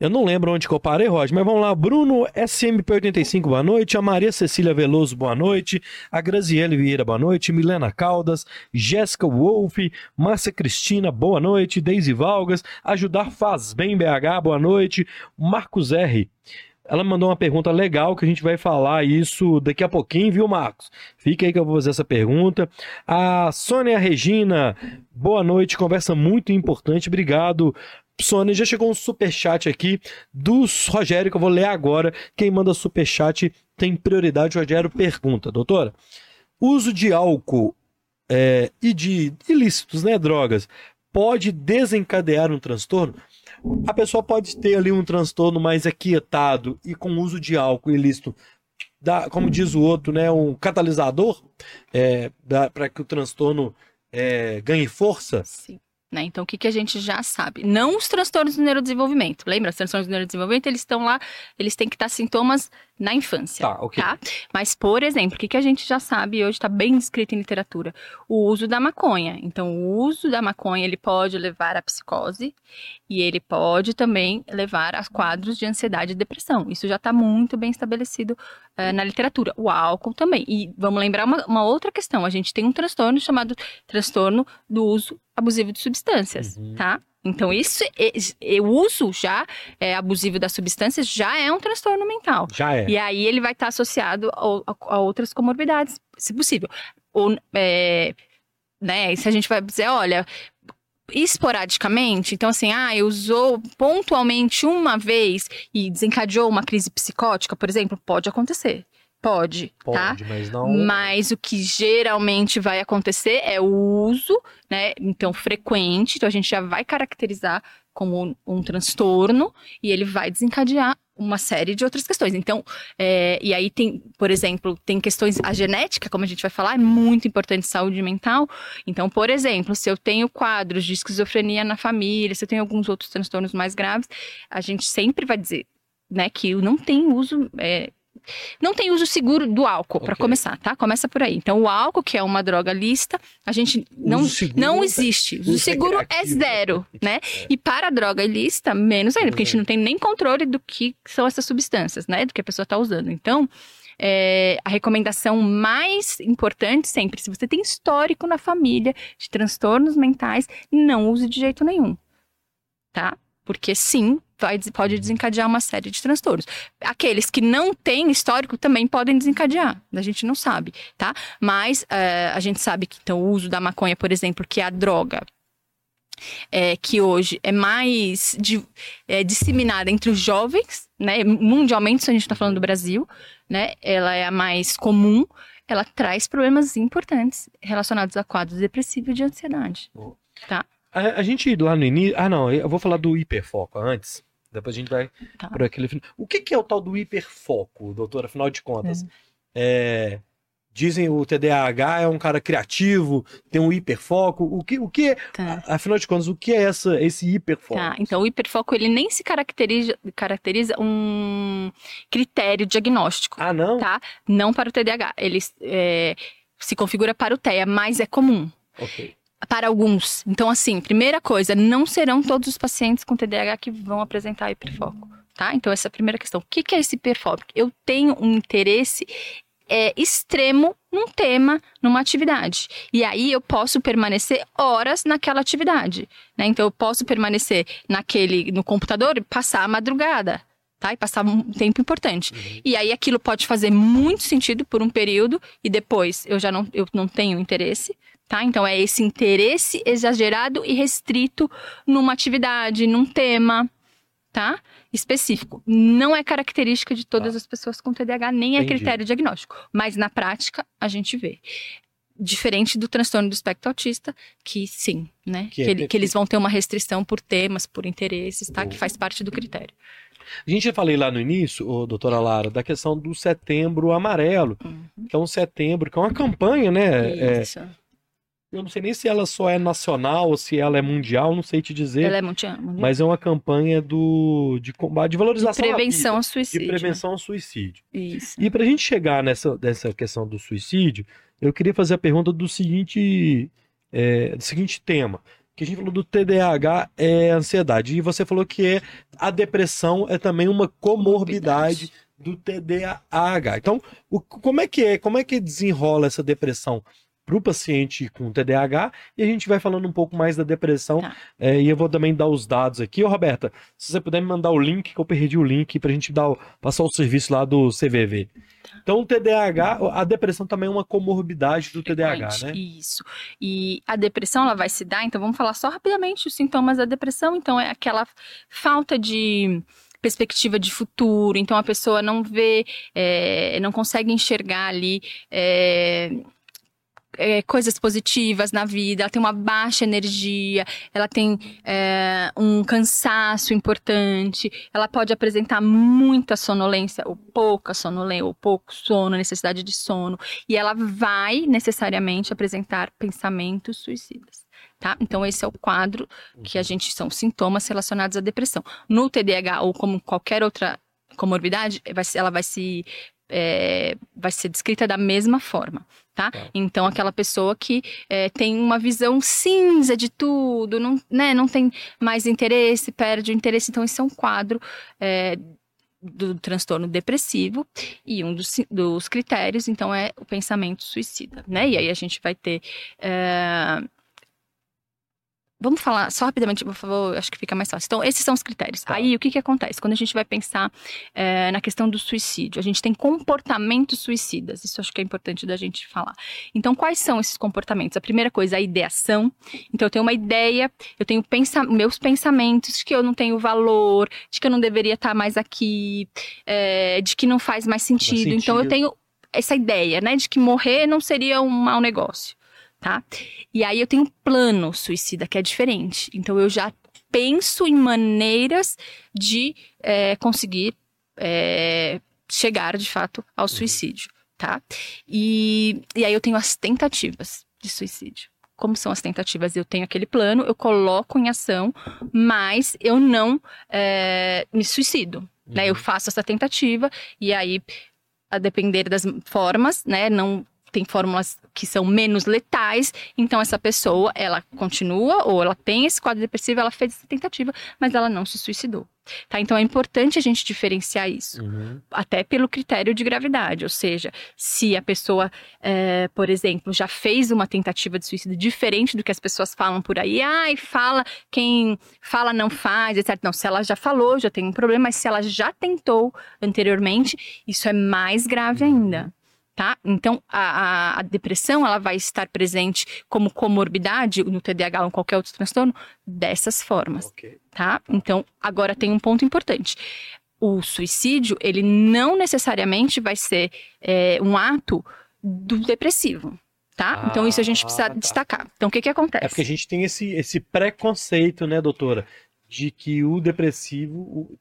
Eu não lembro onde que eu parei, Roger, mas vamos lá. Bruno SMP85, boa noite. A Maria Cecília Veloso, boa noite. A Graziele Vieira, boa noite. Milena Caldas, Jéssica Wolff, Márcia Cristina, boa noite. Deise Valgas, Ajudar Faz Bem BH, boa noite. Marcos R. Ela mandou uma pergunta legal que a gente vai falar isso daqui a pouquinho, viu, Marcos? Fica aí que eu vou fazer essa pergunta. A Sônia Regina, boa noite, conversa muito importante, obrigado. Sônia, já chegou um superchat aqui do Rogério, que eu vou ler agora. Quem manda superchat tem prioridade. Rogério pergunta, doutora, uso de álcool é, e de ilícitos, né, drogas, pode desencadear um transtorno? A pessoa pode ter ali um transtorno mais aquietado e com uso de álcool ilícito, dá, como diz o outro, né, um catalisador é, para que o transtorno é, ganhe força? Sim. Né? Então, o que, que a gente já sabe? Não os transtornos do neurodesenvolvimento. Lembra? Os transtornos do neurodesenvolvimento, eles estão lá, eles têm que estar sintomas na infância. Tá, ok. Tá? Mas, por exemplo, o que, que a gente já sabe hoje está bem descrito em literatura? O uso da maconha. Então, o uso da maconha ele pode levar à psicose e ele pode também levar a quadros de ansiedade e depressão. Isso já está muito bem estabelecido eh, na literatura. O álcool também. E vamos lembrar uma, uma outra questão: a gente tem um transtorno chamado transtorno do uso abusivo de substâncias, Uhum. tá? Então, isso, é- é- o uso já é, abusivo das substâncias já é um transtorno mental. Já é. E aí ele vai estar associado a, a outras comorbidades, se possível. Ou, é, né, se a gente vai dizer, olha, esporadicamente, então assim, ah, usou pontualmente uma vez e desencadeou uma crise psicótica, por exemplo, pode acontecer. Pode, tá? Pode, mas não. Mas o que geralmente vai acontecer é o uso, né? Então, frequente. Então, a gente já vai caracterizar como um, um transtorno e ele vai desencadear uma série de outras questões. Então, é, e aí tem, por exemplo, tem questões. A genética, como a gente vai falar, é muito importante saúde mental. Então, por exemplo, se eu tenho quadros de esquizofrenia na família, se eu tenho alguns outros transtornos mais graves, a gente sempre vai dizer, né, que não tem uso. é, não tem uso seguro do álcool, para Ok. começar, tá? Começa por aí. Então, o álcool, que é uma droga lícita, a gente não, não é- existe. O seguro é recreativo. zero, né? E para a droga ilícita, menos ainda, porque a gente não tem nem controle do que são essas substâncias, né? Do que a pessoa está usando. Então, é, a recomendação mais importante sempre, se você tem histórico na família de transtornos mentais, não use de jeito nenhum, tá? Porque sim, pode desencadear uma série de transtornos. Aqueles que não têm histórico também podem desencadear, a gente não sabe, tá? Mas eh, a gente sabe que então, o uso da maconha, por exemplo, que é a droga é, que hoje é mais di- é, disseminada entre os jovens, né? Mundialmente, se a gente está falando do Brasil, né? Ela é a mais comum. Ela traz problemas importantes relacionados a quadros depressivos e de ansiedade. A, a gente lá no início. Ah, não, eu vou falar do hiperfoco antes. Depois a gente vai Tá. por aquele. O que, que é o tal do hiperfoco, doutor? Afinal de contas, Hum. é, dizem o TDAH é um cara criativo, tem um hiperfoco. O que, o que é, Tá. afinal de contas, o que é essa, esse hiperfoco? Tá, então o hiperfoco ele nem se caracteriza, caracteriza um critério diagnóstico, Ah, não? tá? Não para o TDAH. Ele é, se configura para o TEA, mas é comum. Ok. Para alguns. Então, assim, primeira coisa, não serão todos os pacientes com TDAH que vão apresentar hiperfoco, tá? Então, essa é a primeira questão. O que, é esse hiperfoco? Eu tenho um interesse é, extremo num tema, numa atividade. E aí eu posso permanecer horas naquela atividade, né? Então, eu posso permanecer naquele, no computador e passar a madrugada. tá? E passar um tempo importante. E aí aquilo pode fazer muito sentido por um período e depois eu já não, eu não tenho interesse, tá? Então é esse interesse exagerado e restrito numa atividade, num tema, tá? Específico. Não é característica de todas Tá. as pessoas com TDAH, nem é Entendi. critério diagnóstico. Mas na prática, a gente vê. Diferente do transtorno do espectro autista, que sim, né? Que Que, é ele- que eles vão ter uma restrição por temas, por interesses, tá? Boa. Que faz parte do critério. A gente já falei lá no início, ô, doutora Lara, da questão do setembro amarelo, Uhum. que é um setembro, que é uma campanha, né? É, Isso. Eu não sei nem se ela só é nacional ou se ela é mundial, não sei te dizer. Ela é ampla, né? Mas é uma campanha do, de combate, de de valorização da prevenção ao vida, suicídio. de prevenção ao suicídio. né? Isso. E para a gente chegar nessa dessa questão do suicídio, eu queria fazer a pergunta do seguinte, é, do seguinte tema. Que a gente falou do TDAH é ansiedade. E você falou que é, a depressão é também uma comorbidade do TDAH. Então, o- como é que é? Como é que desenrola essa depressão para o paciente com TDAH? E a gente vai falando um pouco mais da depressão. Tá. é, e eu vou também dar os dados aqui. Ô, Roberta, se você puder me mandar o link, que eu perdi o link, para a gente dar, passar o serviço lá do CVV. Então, o TDAH, a depressão também é uma comorbidade do TDAH, né? Isso. E a depressão, ela vai se dar, então vamos falar só rapidamente os sintomas da depressão. Então, é aquela falta de perspectiva de futuro, então a pessoa não vê, é, não consegue enxergar ali é, é, coisas positivas na vida, ela tem uma baixa energia, ela tem é, um cansaço importante, ela pode apresentar muita sonolência, ou pouca sonolência, ou pouco sono, necessidade de sono, e ela vai necessariamente apresentar pensamentos suicidas. Tá? Então, esse é o quadro que a gente são sintomas relacionados à depressão. No TDAH ou como qualquer outra comorbidade, ela vai se é, vai ser descrita da mesma forma, tá? Tá. Então, aquela pessoa que é, tem uma visão cinza de tudo, não, né, não tem mais interesse, perde o interesse. Então, esse é um quadro é, do transtorno depressivo e um dos, dos critérios, então, é o pensamento suicida, né? E aí a gente vai ter é, Vamos falar só rapidamente, por favor, acho que fica mais fácil. Então, esses são os critérios. Tá. Aí, o que que acontece? Quando a gente vai pensar eh, na questão do suicídio, a gente tem comportamentos suicidas. Isso acho que é importante da gente falar. Então, quais são esses comportamentos? A primeira coisa, a ideação. Então, eu tenho uma ideia, eu tenho pensa meus pensamentos de que eu não tenho valor, de que eu não deveria estar mais aqui, eh, de que não faz mais sentido. Então, eu sentido. tenho essa ideia, né, de que morrer não seria um mau negócio, tá? E aí eu tenho um plano suicida que é diferente. Então eu já penso em maneiras de é, conseguir é, chegar de fato ao suicídio, tá? E, e aí eu tenho as tentativas de suicídio. Como são as tentativas? Eu tenho aquele plano, eu coloco em ação, mas eu não é, me suicido. Né? Eu faço essa tentativa e aí, a depender das formas, né? Não tem fórmulas que são menos letais, então essa pessoa, ela continua ou ela tem esse quadro depressivo, ela fez essa tentativa, mas ela não se suicidou. Tá? Então é importante a gente diferenciar isso Uhum. até pelo critério de gravidade, ou seja, se a pessoa, é, por exemplo, já fez uma tentativa de suicídio diferente do que as pessoas falam por aí, ai, fala, quem fala não faz, etc. Não, se ela já falou, já tem um problema, mas se ela já tentou anteriormente, isso é mais grave ainda. Tá? Então, a, a- a depressão ela vai estar presente como comorbidade no TDAH ou em qualquer outro transtorno dessas formas Ok. tá? Então, agora tem um ponto importante. O suicídio, ele não necessariamente vai ser é, um ato do depressivo, tá? então, isso a gente precisa Ah, tá. destacar. Então, o que que acontece? É porque a gente tem esse, esse preconceito, né, doutora? De que o depressivo,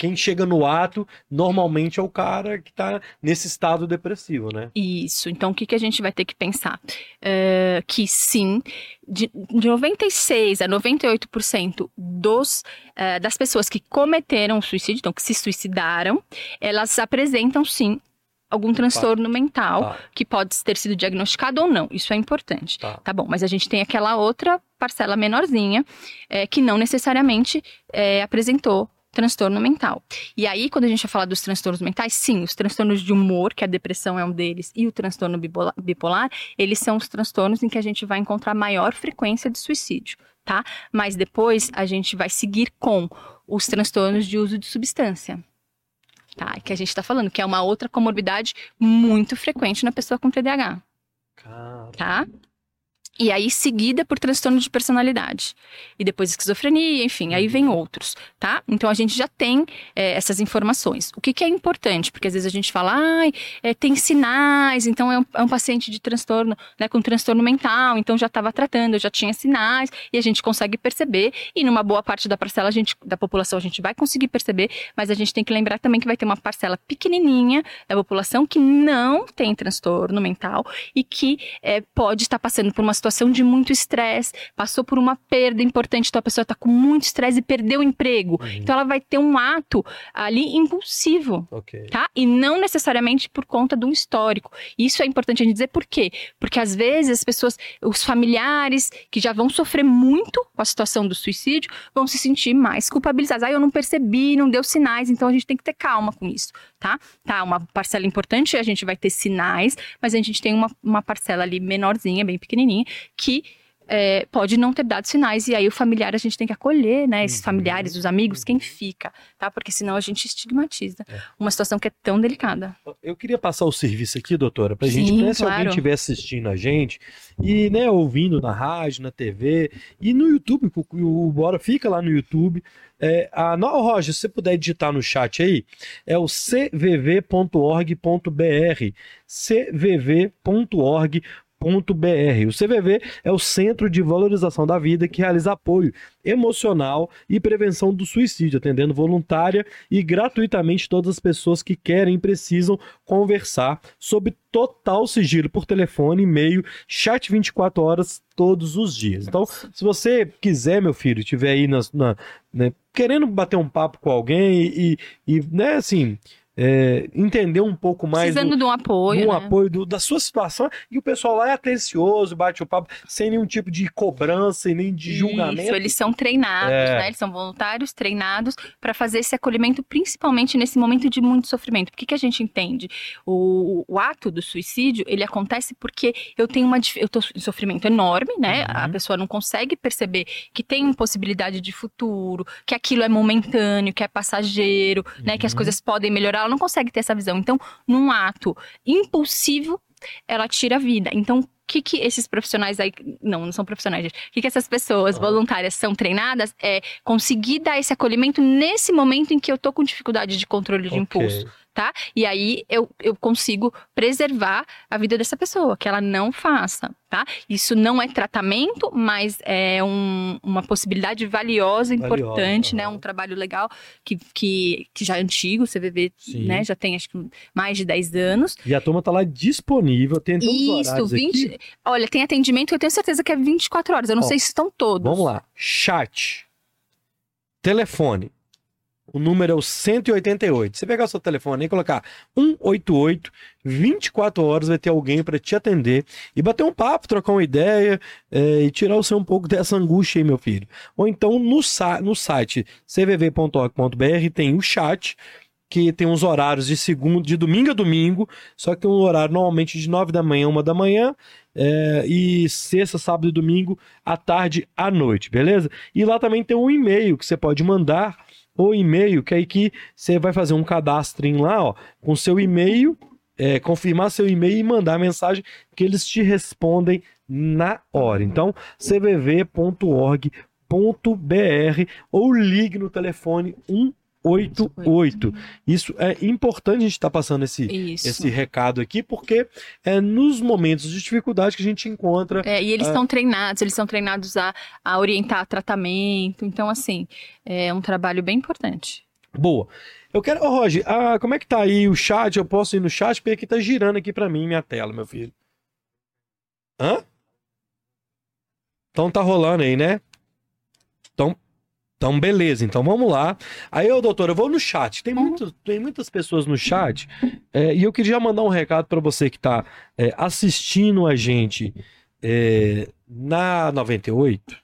quem chega no ato, normalmente é o cara que tá nesse estado depressivo, né? Isso. Então, o que, que a gente vai ter que pensar? É, que sim, de, de 96 a 98% dos, é, das pessoas que cometeram o suicídio, então que se suicidaram, elas apresentam sim algum transtorno mental Tá, que pode ter sido diagnosticado ou não. Isso é importante. tá. Tá bom, mas a gente tem aquela outra parcela menorzinha é, que não necessariamente é, apresentou transtorno mental. E aí, quando a gente vai falar dos transtornos mentais, sim, os transtornos de humor, que a depressão é um deles, e o transtorno bipolar, eles são os transtornos em que a gente vai encontrar maior frequência de suicídio, tá? Mas depois a gente vai seguir com os transtornos de uso de substância. Tá? Que a gente está falando, que é uma outra comorbidade muito frequente na pessoa com TDAH. Cara. Tá? E aí, seguida por transtorno de personalidade. E depois esquizofrenia, enfim, aí vem outros, tá? Então a gente já tem é, essas informações. O que, que, é importante? Porque às vezes a gente fala, ai, é, tem sinais, então é um, é um, paciente de transtorno, né, com transtorno mental, então já estava tratando, já tinha sinais, e a gente consegue perceber, e numa boa parte da parcela a gente, da população a gente vai conseguir perceber, mas a gente tem que lembrar também que vai ter uma parcela pequenininha da população que não tem transtorno mental e que é, pode estar passando por uma situação situação de muito estresse, passou por uma perda importante, então a pessoa está com muito estresse e perdeu o emprego. Uhum. Então ela vai ter um ato ali impulsivo, okay. tá? E não necessariamente por conta de um histórico. Isso é importante a gente dizer por quê? Porque às vezes as pessoas, os familiares que já vão sofrer muito com a situação do suicídio, vão se sentir mais culpabilizados. Ah, eu não percebi, não deu sinais, então a gente tem que ter calma com isso, tá? Tá, uma parcela importante, a gente vai ter sinais, mas a gente tem uma, uma parcela ali menorzinha, bem pequenininha, que é, pode não ter dado sinais e aí o familiar a gente tem que acolher, né? Esses uhum. familiares, os amigos, quem fica, tá? Porque senão a gente estigmatiza é. uma situação que é tão delicada. Eu queria passar o serviço aqui, doutora, pra Sim, gente, né, se alguém estiver assistindo a gente e, né, ouvindo na rádio, na TV e no YouTube, o Bora fica lá no YouTube. É, a, não, Roger, se você puder digitar no chat aí, é o cvv.org.br, cvv.org.br CVV.br. O CVV é o Centro de Valorização da Vida que realiza apoio emocional e prevenção do suicídio, atendendo voluntária e gratuitamente todas as pessoas que querem e precisam conversar sob total sigilo por telefone, e-mail, chat 24 horas todos os dias. Então, se você quiser, meu filho, estiver aí na, na né, querendo bater um papo com alguém e, e né, assim, é, entender um pouco mais. Precisando do, de um apoio. Um né? apoio do, da sua situação. E o pessoal lá é atencioso, bate o papo, sem nenhum tipo de cobrança e nem de julgamento. Isso, eles são treinados, é. né? Eles são voluntários, treinados para fazer esse acolhimento, principalmente nesse momento de muito sofrimento. Que, que a gente entende? O, o, ato do suicídio, ele acontece porque eu tenho uma eu tô em sofrimento enorme, né? Uhum. A pessoa não consegue perceber que tem possibilidade de futuro, que aquilo é momentâneo, que é passageiro, uhum. né? Que as uhum. coisas podem melhorar não consegue ter essa visão. Então, num ato impulsivo, ela tira a vida. Então, o que, que esses profissionais aí. Não, não são profissionais, gente. O que, que essas pessoas voluntárias são treinadas é conseguir dar esse acolhimento nesse momento em que eu tô com dificuldade de controle de okay. impulso tá? E aí eu, eu consigo preservar a vida dessa pessoa, que ela não faça, tá? Isso não é tratamento, mas é um, uma possibilidade valiosa, importante, valiosa, né? Um trabalho legal que, que, que já é antigo, o CVV, Sim. né? Já tem acho que mais de 10 anos. E a turma tá lá disponível, tem Isso, 20... Aqui. Olha, tem atendimento que eu tenho certeza que é 24 horas, eu não Ó, sei se estão todos. Vamos lá, chat, telefone, o número é o 188. Você pegar o seu telefone e colocar 188, 24 horas vai ter alguém para te atender e bater um papo, trocar uma ideia é, e tirar você um pouco dessa angústia aí, meu filho. Ou então no, no site cvv.org.br tem o chat que tem uns horários de segundo, de domingo a domingo, só que um horário normalmente de 9 da manhã, uma da manhã, é, e sexta, sábado e domingo, à tarde, à noite, beleza? E lá também tem um e-mail que você pode mandar ou e-mail, que aí que você vai fazer um cadastro lá, ó, com seu e-mail, é, confirmar seu e-mail e mandar a mensagem que eles te respondem na hora. Então, cvv.org.br ou ligue no telefone 1 88. Isso é importante a gente estar tá passando esse, esse recado aqui, porque é nos momentos de dificuldade que a gente encontra. É, e eles estão é... treinados, eles são treinados a, a orientar tratamento. Então, assim, é um trabalho bem importante. Boa. Eu quero. Ô, oh, Roger, ah, como é que tá aí o chat? Eu posso ir no chat, porque aqui tá girando aqui para mim minha tela, meu filho. Hã? Então tá rolando aí, né? Então, então, beleza, então vamos lá. Aí, eu, doutor, eu vou no chat. Tem, uhum. muito, tem muitas pessoas no chat. É, e eu queria mandar um recado para você que está é, assistindo a gente é, na 98,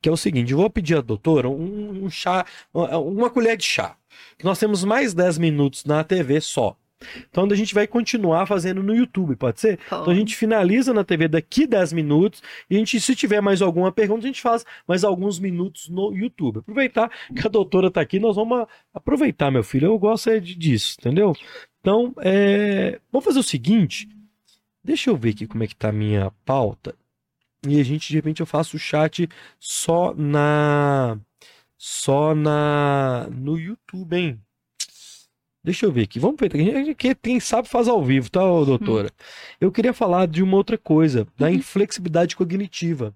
que é o seguinte: eu vou pedir à doutora um, um chá, uma, colher de chá. Nós temos mais 10 minutos na TV só. Então a gente vai continuar fazendo no YouTube, pode ser? Pode. Então a gente finaliza na TV daqui 10 minutos e a gente, se tiver mais alguma pergunta, a gente faz mais alguns minutos no YouTube. Aproveitar que a doutora tá aqui, nós vamos aproveitar, meu filho. Eu gosto é disso, entendeu? Então, é, vamos fazer o seguinte. Deixa eu ver aqui como é que tá a minha pauta. E a gente, de repente, eu faço o chat só na. Só na. No YouTube, hein? Deixa eu ver aqui. Vamos ver. Quem- sabe faz ao vivo, tá, doutora? Eu queria falar de uma outra coisa, da inflexibilidade cognitiva.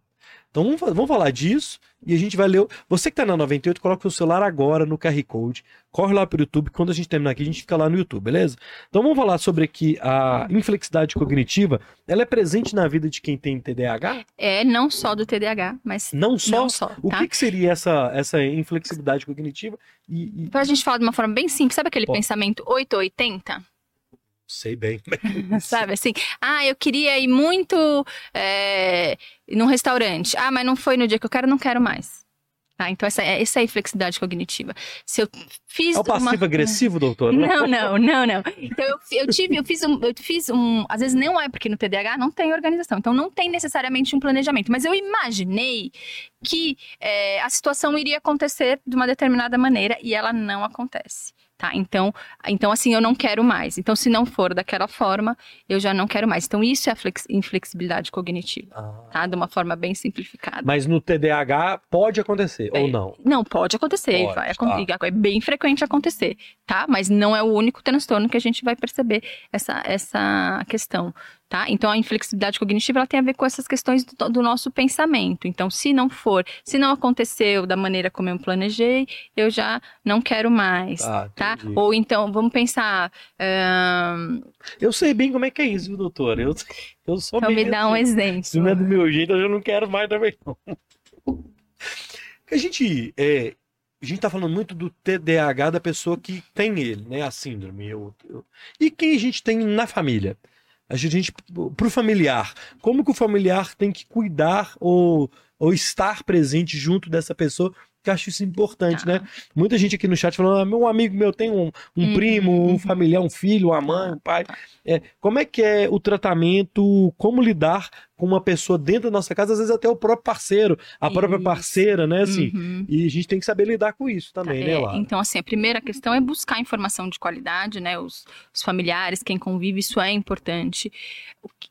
Então vamos, vamos falar disso e a gente vai ler. o- Você que tá na 98, coloca o celular agora no QR Code, corre lá pro YouTube. Quando a gente terminar aqui, a gente fica lá no YouTube, beleza? Então vamos falar sobre aqui a inflexibilidade cognitiva. Ela é presente na vida de quem tem TDAH? É não só do TDAH, mas Não só. não só, O tá? que, que seria essa, essa inflexibilidade cognitiva? E, e- Pra gente falar de uma forma bem simples, sabe aquele Pô. pensamento 880? Sei bem. Sabe assim? Ah, eu queria ir muito é, num restaurante. Ah, mas não foi no dia que eu quero, não quero mais. Tá? Então, essa, é- essa é a inflexibilidade cognitiva. Se eu fiz É o uma- passivo-agressivo, doutor? Não, não, não, não. Então eu, eu tive, eu fiz um, eu fiz um, às vezes não é porque no TDAH não tem organização, então não tem necessariamente um planejamento, mas eu imaginei que é, a situação iria acontecer de uma determinada maneira e ela não acontece. Tá, então, então assim, eu não quero mais. Então, se não for daquela forma, eu já não quero mais. Então, isso é a flex- inflexibilidade cognitiva, Ah. tá? De uma forma bem simplificada. Mas no TDAH pode acontecer, ou É. não? Não, pode acontecer, Pode, vai, tá. acon- é bem frequente acontecer, tá? Mas não é o único transtorno que a gente vai perceber essa, essa questão, tá? Então a inflexibilidade cognitiva ela tem a ver com essas questões do, do nosso pensamento. Então, se não for, se não aconteceu da maneira como eu planejei, eu já não quero mais. Ah, Tá? Ou então, vamos pensar. ahn, Eu sei bem como é que é isso, viu, doutor? Eu, eu sou então, me dá um assim. exemplo. Se não é do meu jeito, eu já não quero mais também, não. A gente, é, a gente tá falando muito do TDAH da pessoa que tem ele, né? A síndrome. Eu, eu- E quem a gente tem na família? A gente, pro familiar, como que o familiar tem que cuidar ou, ou estar presente junto dessa pessoa? Que eu acho isso importante, Tá. né? Muita gente aqui no chat falando, ah, meu amigo meu tem um, um Uhum, primo, um familiar, um filho, uma mãe, um pai. É, como é que é o tratamento, como lidar com uma pessoa dentro da nossa casa, às vezes até o próprio parceiro, a própria Isso. parceira, né? Assim, Uhum. E a gente tem que saber lidar com isso também, né, É? Então, assim, a primeira questão é buscar informação de qualidade, né? Os, os familiares, quem convive, isso é importante.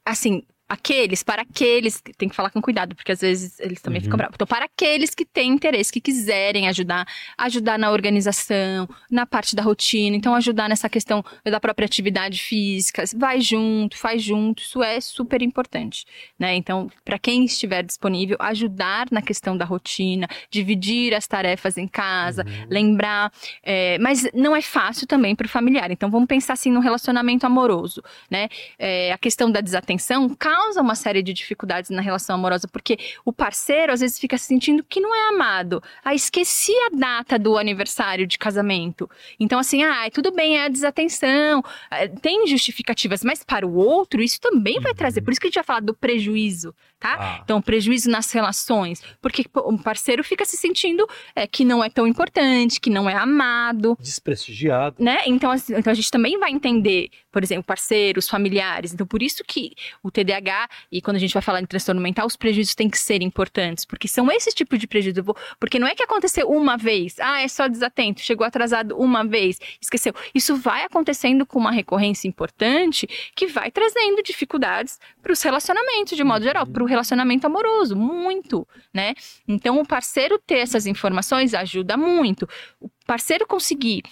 Assim, aqueles, para aqueles, tem que falar com cuidado, porque às vezes eles também Uhum. ficam bravos. Então, para aqueles que têm interesse, que quiserem ajudar, ajudar na organização, na parte da rotina, então ajudar nessa questão da própria atividade física, vai junto, faz junto, isso é super importante, né? Então, para quem estiver disponível, ajudar na questão da rotina, dividir as tarefas em casa, Uhum. lembrar. é, mas não é fácil também para o familiar. Então vamos pensar assim no relacionamento amoroso, né? É, a questão da desatenção causa uma série de dificuldades na relação amorosa, porque o parceiro às vezes fica se sentindo que não é amado. Ah, esqueci a data do aniversário de casamento. Então, assim, ah, tudo bem, é a desatenção. Ah, Tem justificativas, mas para o outro, isso também vai Uhum. trazer. Por isso que a gente vai falar do prejuízo, tá? Ah, Então, prejuízo nas relações. Porque o parceiro fica se sentindo é, que não é tão importante, que não é amado, desprestigiado. né? Então, assim, então a gente também vai entender, por exemplo, parceiros, familiares. Então, por isso que o TDAH, e quando a gente vai falar em transtorno mental, os prejuízos têm que ser importantes. Porque são esses tipos de vou- Porque não é que aconteceu uma vez. Ah, é só desatento. Chegou atrasado uma vez. Esqueceu. Isso vai acontecendo com uma recorrência importante que vai trazendo dificuldades para os relacionamentos, de modo geral, para o relacionamento amoroso. Muito, né? Então, o parceiro ter essas informações ajuda muito. O parceiro conseguir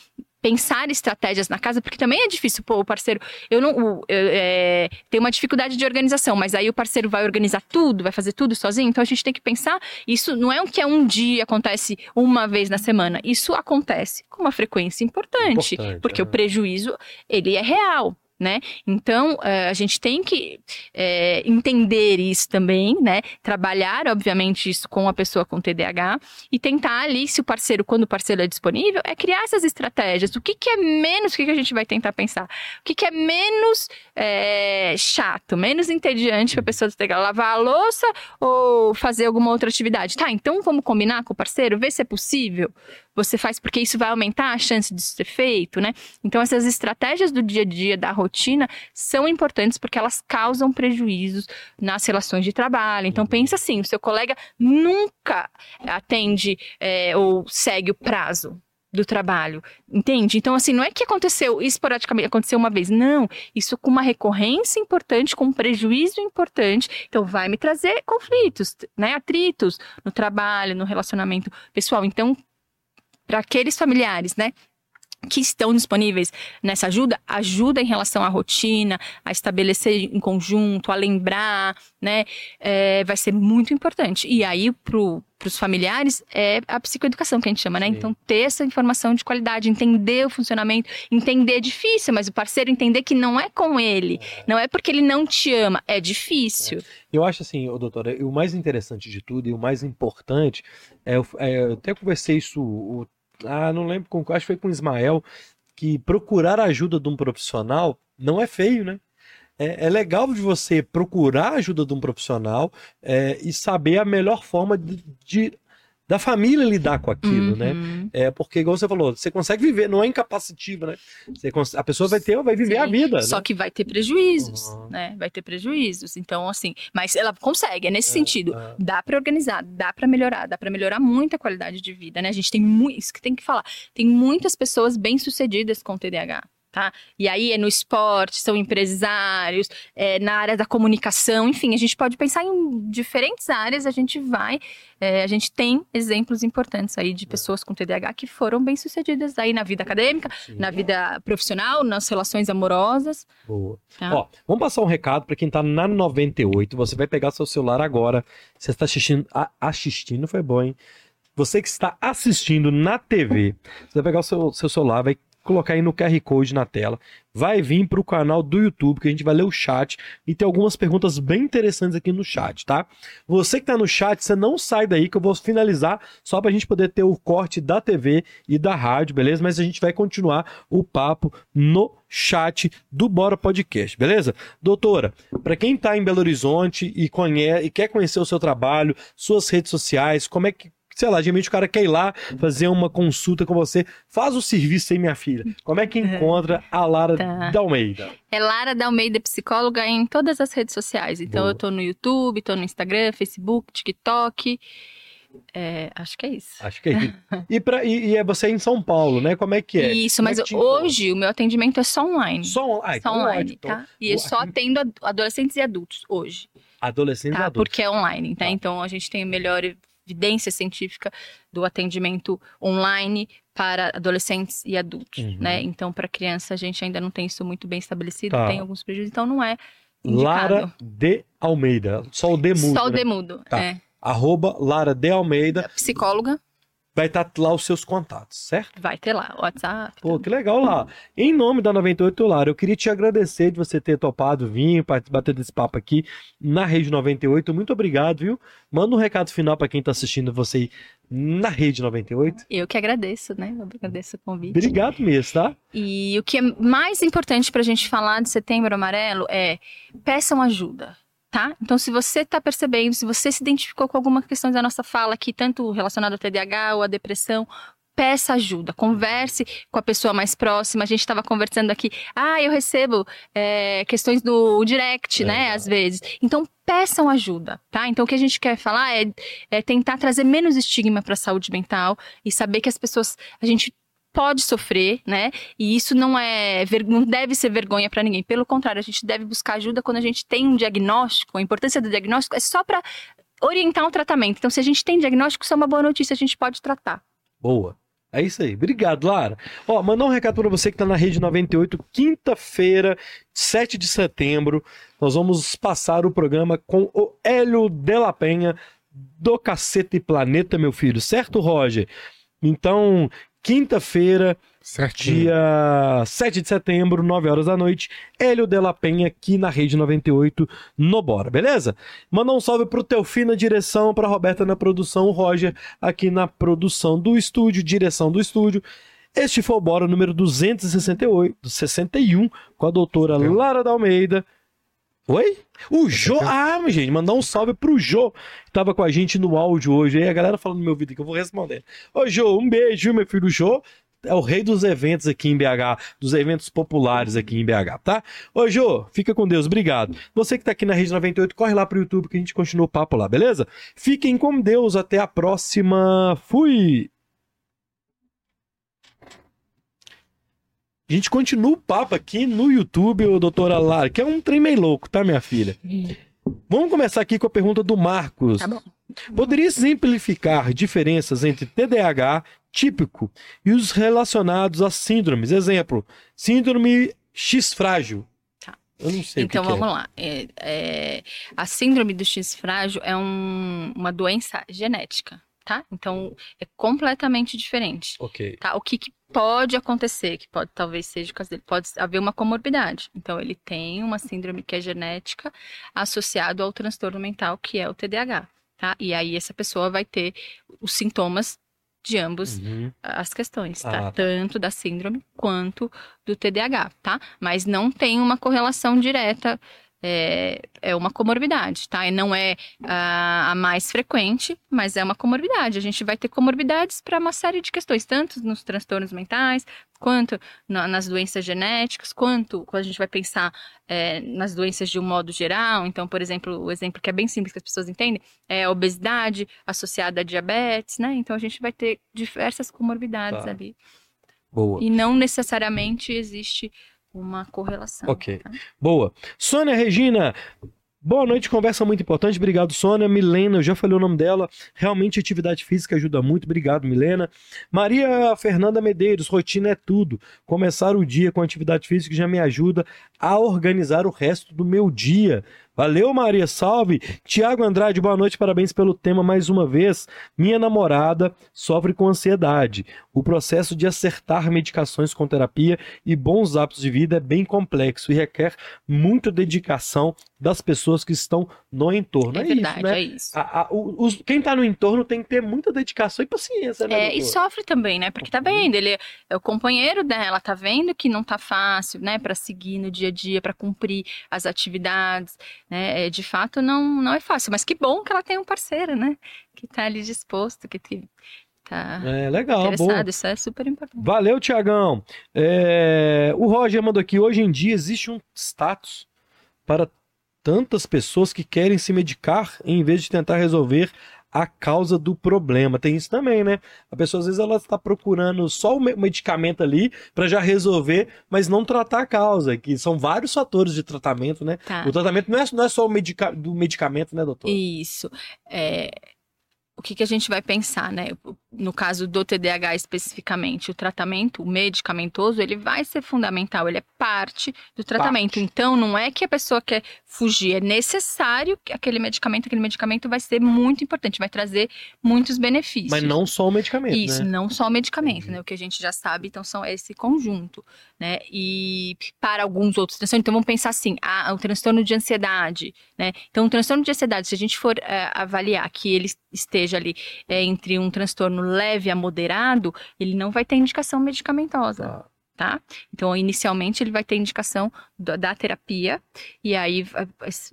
pensar estratégias na casa, porque também é difícil, pô, o parceiro, eu não, eu, é, tem uma dificuldade de organização, mas aí o parceiro vai organizar tudo, vai fazer tudo sozinho, então a gente tem que pensar, isso não é o que é um dia, acontece uma vez na semana, isso acontece com uma frequência importante, Importante, porque é. o prejuízo, ele é real, né? Então, eh, a gente tem que eh, entender isso também, né? Trabalhar, obviamente, isso com a pessoa com TDAH e tentar ali, se o parceiro, quando o parceiro é disponível, é criar essas estratégias. O que, que é menos, o que, que a gente vai tentar pensar? O que, que é menos eh, chato, menos entediante para a pessoa ter que lavar a louça ou fazer alguma outra atividade? Tá, então vamos combinar com o parceiro, ver se é possível você faz porque isso vai aumentar a chance disso ser feito, né? Então essas estratégias do dia a dia, da rotina, são importantes porque elas causam prejuízos nas relações de trabalho. Então pensa assim, o seu colega nunca atende é, ou segue o prazo do trabalho, entende? Então, assim, não é que aconteceu esporadicamente, aconteceu uma vez, não. Isso com uma recorrência importante, com um prejuízo importante, então vai me trazer conflitos, né? Atritos no trabalho, no relacionamento pessoal. Então, para aqueles familiares, né? Que estão disponíveis nessa ajuda, ajuda em relação à rotina, a estabelecer em conjunto, a lembrar, né? É, vai ser muito importante. E aí, para os familiares, é a psicoeducação que a gente chama, né? Sim. Então, ter essa informação de qualidade, entender o funcionamento, entender é difícil, mas o parceiro entender que não é com ele, não é porque ele não te ama, é difícil. Eu acho assim, ô, doutora, o mais interessante de tudo e o mais importante é, é, eu até conversei isso, ah, não lembro com, acho que foi com o Ismael, que procurar a ajuda de um profissional não é feio, né? É, é legal de você procurar a ajuda de um profissional é, e saber a melhor forma de, de- da família lidar com aquilo, né? Uhum. É porque, igual você falou, você consegue viver, não é incapacitivo, né? Você a pessoa vai ter, vai viver a Sim, vida. Só né? que vai ter prejuízos, Uhum. né? Vai ter prejuízos. Então, assim, mas ela consegue, é nesse É, sentido. é. Dá pra organizar, dá pra melhorar, dá pra melhorar muito a qualidade de vida, né? A gente tem muito, isso que tem que falar. Tem muitas pessoas bem-sucedidas com TDAH. Tá? E aí é no esporte, são empresários, é na área da comunicação, enfim, a gente pode pensar em diferentes áreas, a gente vai, é, a gente tem exemplos importantes aí de pessoas com TDAH que foram bem-sucedidas aí na vida acadêmica, Sim. na vida profissional, nas relações amorosas. Boa. Tá? Ó, vamos passar um recado para quem tá na 98. Você vai pegar seu celular agora. Você está assistindo, assistindo foi bom, hein? Você que está assistindo na TV, você vai pegar o seu, seu celular, vai colocar aí no QR Code na tela, vai vir para o canal do YouTube, que a gente vai ler o chat e tem algumas perguntas bem interessantes aqui no chat, tá? Você que tá no chat, você não sai daí que eu vou finalizar só para a gente poder ter o corte da TV e da rádio, beleza? Mas a gente vai continuar o papo no chat do Bora Podcast, beleza? Doutora, para quem tá em Belo Horizonte e, conhece, e quer conhecer o seu trabalho, suas redes sociais, como é que sei lá, geralmente o cara quer ir lá fazer uma consulta com você. Faz o serviço aí, minha filha. Como é que encontra a Lara Tá. da Almeida? É Lara da Almeida Psicóloga em todas as redes sociais. Então Boa. eu tô no YouTube, tô no Instagram, Facebook, TikTok. É, acho que é isso. Acho que é isso. E, pra, e, e é você em São Paulo, né? Como é que é? Isso, Como é mas encontra? hoje o meu atendimento é só online. Só, ah, Só então online, ótimo. Então, tá? E eu só atendo ad- adolescentes e adultos hoje, Adolescentes e tá? adultos. Porque é online, tá? Tá. Então a gente tem melhor evidência científica do atendimento online para adolescentes e adultos, Uhum. né? Então para criança a gente ainda não tem isso muito bem estabelecido, Tá. tem alguns prejuízos, então não é indicado. Lara de Almeida. Só o D mudo, Só o né? Demudo, Tá. é. Arroba Lara de Almeida. Psicóloga, Vai estar lá os seus contatos, certo? vai ter lá, WhatsApp. Pô, que legal lá. Em nome da 98 Lara, eu queria te agradecer de você ter topado vir, bater desse papo aqui na Rede 98. Muito obrigado, viu? Manda um recado final para quem tá assistindo você aí na Rede 98. Eu que agradeço, né? Eu agradeço o convite. Obrigado mesmo, tá? E o que é mais importante para a gente falar de Setembro Amarelo é peçam ajuda. Tá? Então, se você está percebendo, se você se identificou com alguma questão da nossa fala aqui, tanto relacionada ao TDAH ou à depressão, peça ajuda, converse com a pessoa mais próxima. A gente estava conversando aqui, ah, eu recebo é, questões do direct, né, Legal. às vezes. Então, peçam ajuda, tá? Então, o que a gente quer falar é, é tentar trazer menos estigma para a saúde mental e saber que as pessoas, a gente pode sofrer, né? E isso não é não deve ser vergonha para ninguém. Pelo contrário, a gente deve buscar ajuda quando a gente tem um diagnóstico. A importância do diagnóstico é só para orientar o tratamento. Então, se a gente tem diagnóstico, isso é uma boa notícia, a gente pode tratar. Boa. É isso aí. Obrigado, Lara. Ó, mandar um recado para você que tá na Rede 98, quinta-feira, 7 de setembro. Nós vamos passar o programa com o Hélio Della Penha do Cacete Planeta, meu filho. Certo, Roger? Então, quinta-feira, dia 7 de setembro, 9 horas da noite, Hélio de la Penha aqui na Rede 98 no Bora, beleza? Manda um salve pro Teofi na direção, pra Roberta na produção, o Roger aqui na produção do estúdio, direção do estúdio. Este foi o Bora número 268, 61, com a doutora? Lara da Almeida. Oi? O Jô. Ah, gente, mandar um salve pro Jô, que tava com a gente no áudio hoje. Aí a galera falando no meu vídeo que eu vou responder. Ô, Jô, um beijo, meu filho. O Jô é o rei dos eventos aqui em BH, dos eventos populares aqui em BH, tá? Ô, Jô, fica com Deus, obrigado. Você que tá aqui na Rede 98, corre lá pro YouTube que a gente continua o papo lá, beleza? Fiquem com Deus, até a próxima. Fui! A gente continua o papo aqui no YouTube, ô doutora Lara, que é um trem meio louco, tá, minha filha? Vamos começar aqui com a pergunta do Marcos. Tá bom. Poderia simplificar diferenças entre TDAH típico e os relacionados a síndromes? Exemplo, síndrome X frágil. Tá. Eu não sei Então o que, que vamos lá. É, é, a síndrome do X frágil é um- uma doença genética, tá? Então é completamente diferente. Ok. Tá? O que, que pode acontecer, que pode talvez seja o caso dele, pode haver uma comorbidade. Então ele tem uma síndrome que é genética associado ao transtorno mental que é o TDAH, tá? E aí essa pessoa vai ter os sintomas de ambos Uhum. as questões, Ah, tá? tá. Tanto da síndrome quanto do TDAH, tá? Mas não tem uma correlação direta, é, é uma comorbidade, tá? E não é a, a mais frequente, mas é uma comorbidade. A gente vai ter comorbidades para uma série de questões, tanto nos transtornos mentais, quanto na- nas doenças genéticas, quanto quando a gente vai pensar é, nas doenças de um modo geral. Então, por exemplo, o exemplo que é bem simples que as pessoas entendem é a obesidade associada a diabetes, né? Então a gente vai ter diversas comorbidades Tá. ali. Boa. E não necessariamente existe uma correlação. Ok. tá? Boa. Sônia Regina. Boa noite, conversa muito importante. Obrigado, Sônia. Milena, eu já falei o nome dela. Realmente, atividade física ajuda muito. Obrigado, Milena. Maria Fernanda Medeiros, rotina é tudo. Começar o dia com atividade física já me ajuda a organizar o resto do meu dia. Valeu, Maria, salve. Tiago Andrade, boa noite, parabéns pelo tema mais uma vez. Minha namorada sofre com ansiedade. O processo de acertar medicações com terapia e bons hábitos de vida é bem complexo e requer muita dedicação das pessoas que estão no entorno. É, É, verdade, isso, né? é isso. A- a- os- quem tá no entorno tem que ter muita dedicação e paciência, né? É, e sofre também, né? Porque tá vendo, ele é o companheiro dela, tá vendo que não tá fácil, né, Pra seguir no dia a dia, pra cumprir as atividades, né? É, de fato não não é fácil, mas que bom que ela tem um parceiro, né? Que tá ali disposto, que, que tá É legal, interessado, isso é super importante. Valeu, Tiagão. É, O Roger mandou aqui: hoje em dia existe um status para tantas pessoas que querem se medicar em vez de tentar resolver a causa do problema. Tem isso também, né? A pessoa às vezes ela está procurando só o me- medicamento ali para já resolver, mas não tratar a causa, que são vários fatores de tratamento, né? Tá. O tratamento não é, não é só o medica... do medicamento, né, doutor? Isso. É, que, que a gente vai pensar, né? No caso do TDAH especificamente, o tratamento medicamentoso, ele vai ser fundamental, ele é parte do tratamento. Parte. Então, não é que a pessoa quer fugir, é necessário que aquele medicamento, aquele medicamento vai ser muito importante, vai trazer muitos benefícios. Mas não só o medicamento, Isso, né? não só o medicamento, Entendi. né? O que a gente já sabe, então, são esse conjunto, né? E para alguns outros transtornos, então vamos pensar assim, ah, o transtorno de ansiedade, né? Então, o transtorno de ansiedade, se a gente for eh, avaliar que ele esteja ali eh, entre um transtorno leve a moderado, ele não vai ter indicação medicamentosa, Tá. tá? Então, inicialmente, ele vai ter indicação da, da terapia, e aí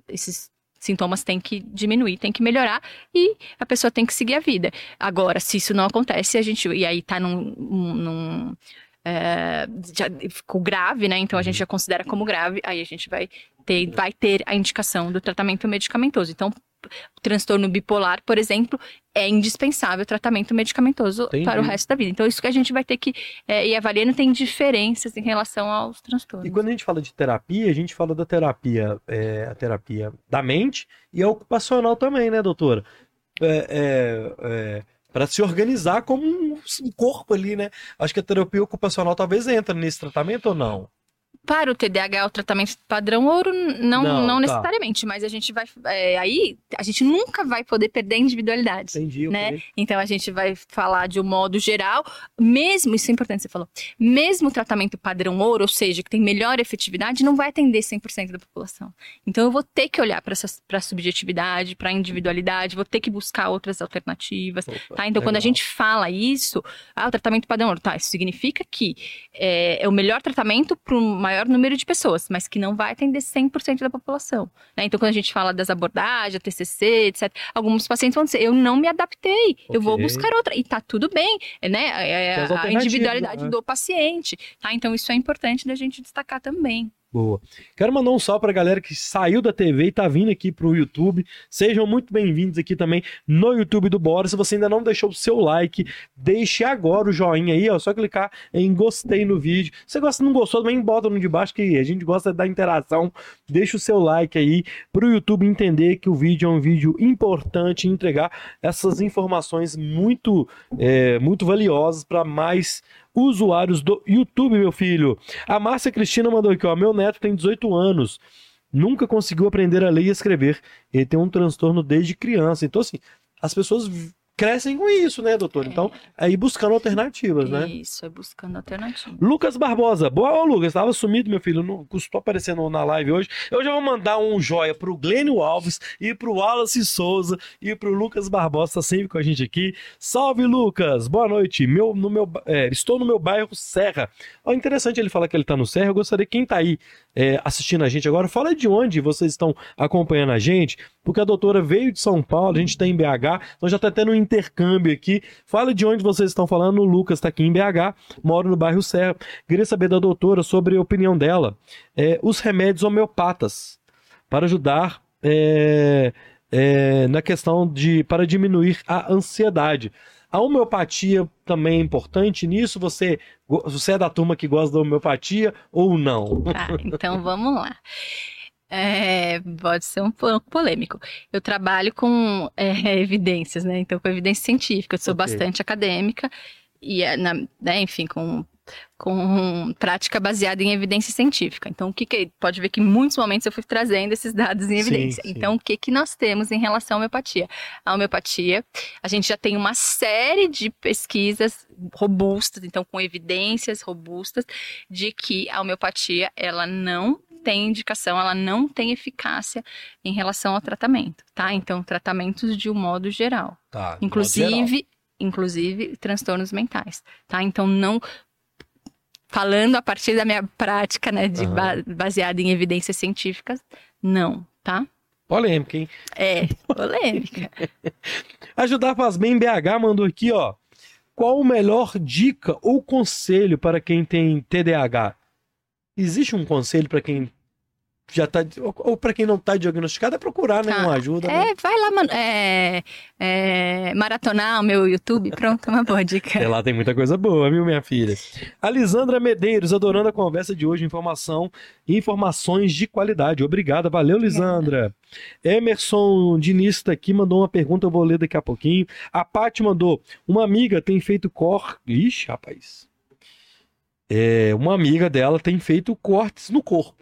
esses sintomas têm que diminuir, têm que melhorar, e a pessoa tem que seguir a vida. Agora, se isso não acontece, a gente. E aí tá num. num- é, já ficou grave, né? Então a gente já considera como grave, aí a gente vai ter, vai ter a indicação do tratamento medicamentoso. Então, transtorno bipolar, por exemplo, é indispensável tratamento medicamentoso Entendi. para o resto da vida. Então, isso que a gente vai ter que é, ir avaliando tem diferenças em relação aos transtornos. E quando a gente fala de terapia, a gente fala da terapia, é, a terapia da mente e a ocupacional também, né, doutora? É, para se organizar como um, um corpo ali, né? Acho que a terapia ocupacional talvez entre nesse tratamento ou não. Para o TDAH, o tratamento padrão ouro, não, Não, não, tá. necessariamente, mas a gente vai. é, aí, a gente nunca vai poder perder a individualidade. Entendi, né? ok. Então a gente vai falar de um modo geral, mesmo, isso é importante, você falou, mesmo o tratamento padrão ouro, ou seja, que tem melhor efetividade, não vai atender 100% da população. Então eu vou ter que olhar para a subjetividade, para a individualidade, vou ter que buscar outras alternativas. Opa, Tá? Então, quando a legal. gente fala isso, ah, o tratamento padrão ouro, tá? Isso significa que é, é o melhor tratamento para um maior número de pessoas, mas que não vai atender 100% da população. né? Então, quando a gente fala das abordagens, a TCC, etc., alguns pacientes vão dizer, eu não me adaptei, eu vou buscar outra. E tá tudo bem, né? É, a individualidade né? do paciente, tá? Então, isso é importante da gente destacar também. Boa. Quero mandar um salve pra galera que saiu da TV e tá vindo aqui pro YouTube. Sejam muito bem-vindos aqui também no YouTube do Bora. Se você ainda não deixou o seu like, deixe agora o joinha aí, ó. Só clicar em gostei no vídeo. Se você gosta, não gostou, também bota no de baixo que a gente gosta da interação. Deixa o seu like aí pro YouTube entender que o vídeo é um vídeo importante e entregar essas informações muito, é, muito valiosas para mais usuários do YouTube, meu filho. A Márcia Cristina mandou aqui, ó. Meu neto tem 18 anos. Nunca conseguiu aprender a ler e escrever. Ele tem um transtorno desde criança. Então, assim, as pessoas crescem com isso, né, doutor? Então, aí buscando alternativas, né? Isso, é buscando alternativa. Lucas Barbosa. Boa, ô Lucas, tava sumido, meu filho. Não custou aparecendo na live hoje. Eu já vou mandar um joia pro Glênio Alves e pro Wallace Souza e pro Lucas Barbosa, tá sempre com a gente aqui. Salve, Lucas! Boa noite. Meu, no meu, é, estou no meu bairro Serra. Ó, interessante ele falar que ele tá no Serra. Eu gostaria, quem tá aí é, assistindo a gente agora, fala de onde vocês estão acompanhando a gente, porque a doutora veio de São Paulo, a gente tá em BH, então já tá tendo um intercâmbio aqui. Fala de onde vocês estão falando. O Lucas tá aqui em BH, moro no bairro Serra. Queria saber da doutora sobre a opinião dela. É, os remédios homeopatas para ajudar é, é, na questão de para diminuir a ansiedade. A homeopatia também é importante nisso? Você, você é da turma que gosta da homeopatia ou não? Tá, então vamos lá. É, pode ser um pouco polêmico. Eu trabalho com é, evidências, né? Então, com evidência científica. Eu sou Ok. bastante acadêmica e, é, na- né, enfim, com, com prática baseada em evidência científica. Então, o que, que pode ver que em muitos momentos eu fui trazendo esses dados em Sim, evidência. sim. Então, o que, que nós temos em relação à homeopatia? A homeopatia, a gente já tem uma série de pesquisas robustas, então com evidências robustas de que a homeopatia ela não tem indicação, ela não tem eficácia em relação ao tratamento, tá? Então, tratamentos de um modo geral, Tá, inclusive, inclusive transtornos mentais, tá? Então, não falando a partir da minha prática, né, de Aham. ba- baseada em evidências científicas, não, tá? Polêmica, hein? É polêmica. Ajudar faz bem BH mandou aqui, ó. Qual o melhor dica ou conselho para quem tem TDAH? Existe um conselho para quem já tá ou, ou para quem não tá diagnosticado é procurar, né, Tá. uma ajuda, né? É, vai lá, mano, é, é, maratonar o meu YouTube, pronto, é uma boa dica. É, lá tem muita coisa boa, viu, minha filha? Alisandra Medeiros, adorando a conversa de hoje, informação e informações de qualidade. Obrigada, valeu, Lisandra. Emerson Diniz tá aqui, mandou uma pergunta, eu vou ler daqui a pouquinho. A Paty mandou, uma amiga tem feito cor... Ixi, rapaz. É, uma amiga dela tem feito cortes no corpo,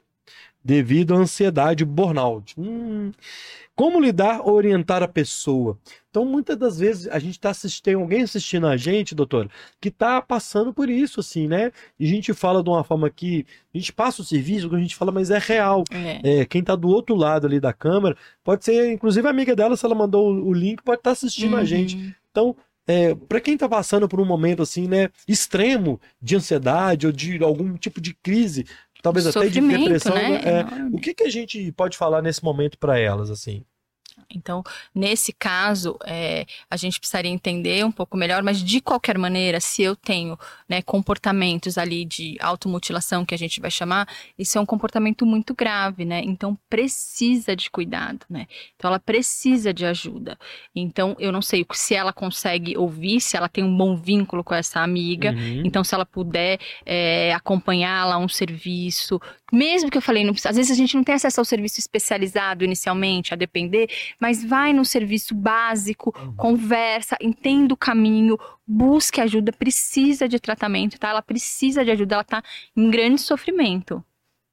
devido à ansiedade burnout. Hum, como lidar ou orientar a pessoa? Então, muitas das vezes, a gente está assistindo, tem alguém assistindo a gente, doutora, que está passando por isso, assim, né? E a gente fala de uma forma que a gente passa o serviço, que a gente fala, mas é real. É. É, quem está do outro lado ali da câmera, pode ser, inclusive, a amiga dela, se ela mandou o link, pode estar assistindo a gente. Uhum. Então, é, para quem está passando por um momento assim, né, extremo de ansiedade ou de algum tipo de crise, talvez até de depressão, né? né, é, o que, que a gente pode falar nesse momento para elas, assim? Então, nesse caso, é, a gente precisaria entender um pouco melhor, mas de qualquer maneira, se eu tenho né, comportamentos ali de automutilação, que a gente vai chamar, isso é um comportamento muito grave, né? Então, precisa de cuidado, né? Então, ela precisa de ajuda. Então, eu não sei se ela consegue ouvir, se ela tem um bom vínculo com essa amiga, Uhum. então, se ela puder é, acompanhá-la a um serviço, mesmo que eu falei, não precisa- às vezes a gente não tem acesso ao serviço especializado inicialmente, a depender, mas vai no serviço básico, Uhum. conversa, entenda o caminho, busque ajuda, precisa de tratamento, tá? Ela precisa de ajuda, ela tá em grande sofrimento.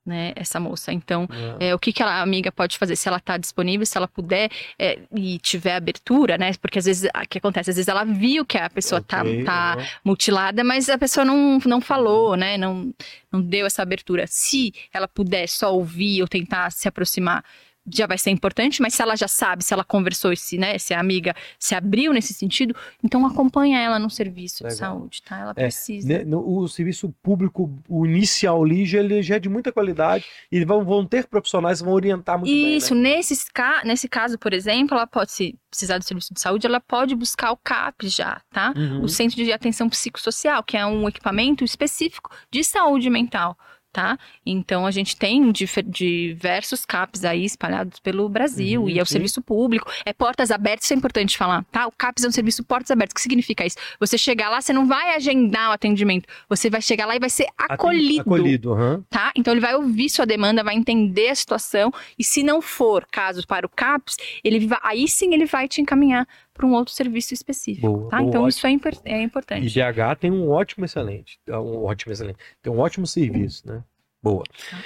né, essa moça. Então, é, o que, que a amiga pode fazer? Se ela está disponível, se ela puder é, e tiver abertura, né? Porque às vezes, o que acontece? Às vezes ela viu que a pessoa está Ok, tá aham. mutilada, mas a pessoa não, não falou, né? Não, não deu essa abertura. Se ela puder só ouvir ou tentar se aproximar, já vai ser importante, mas se ela já sabe, se ela conversou, e se, né, se a amiga se abriu nesse sentido, então acompanha ela no serviço de Legal. saúde, tá? Ela É, precisa. Né, no- O serviço público, o inicial ali, já, ele já é de muita qualidade e vão, vão ter profissionais que vão orientar muito Isso, bem. né? nesses ca... nesse caso, por exemplo, ela pode, se precisar do serviço de saúde, ela pode buscar o CAP já, tá? Uhum. O Centro de Atenção Psicossocial, que é um equipamento específico de saúde mental, tá? Então, a gente tem diversos CAPs aí espalhados pelo Brasil, Uhum, e é o sim. serviço público, é portas abertas, isso é importante falar, tá? O CAPs é um serviço portas abertas, o que significa isso? Você chegar lá, você não vai agendar o atendimento, você vai chegar lá e vai ser acolhido Acolhido, aham. tá? Então ele vai ouvir sua demanda, vai entender a situação e se não for caso para o CAPS, ele vai, aí sim ele vai te encaminhar para um outro serviço específico, Boa, tá? então ótimo. isso é, impor- é E importante. BH tem um ótimo excelente, um ótimo excelente, tem um ótimo serviço, né? Boa. Tá.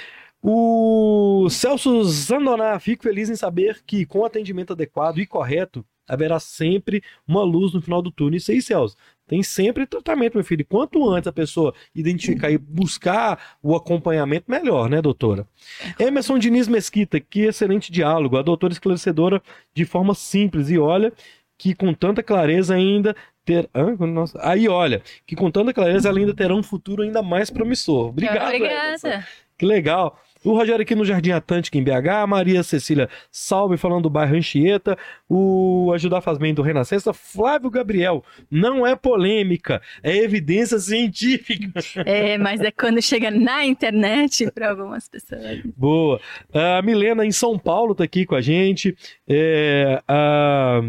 O Celso Zandoná, fico feliz em saber que com atendimento adequado e correto, haverá sempre uma luz no final do túnel. Isso aí, Celso, tem sempre tratamento, meu filho. E Quanto antes a pessoa identificar e buscar o acompanhamento, melhor, né, doutora? Emerson Diniz Mesquita, que excelente diálogo. A doutora esclarecedora de forma simples. E olha que com tanta clareza ainda ter. Hã? Nossa. Aí, olha, que com tanta clareza ela ainda terá um futuro ainda mais promissor. Obrigado. Obrigada. Que legal. O Rogério aqui no Jardim Atlântico, em BH. A Maria Cecília Salve, falando do bairro Anchieta. O Ajudar Faz Bem do Renascença. Flávio Gabriel. Não é polêmica, é evidência científica. É, mas é quando chega na internet para algumas pessoas. Boa. A Milena em São Paulo tá aqui com a gente. É, a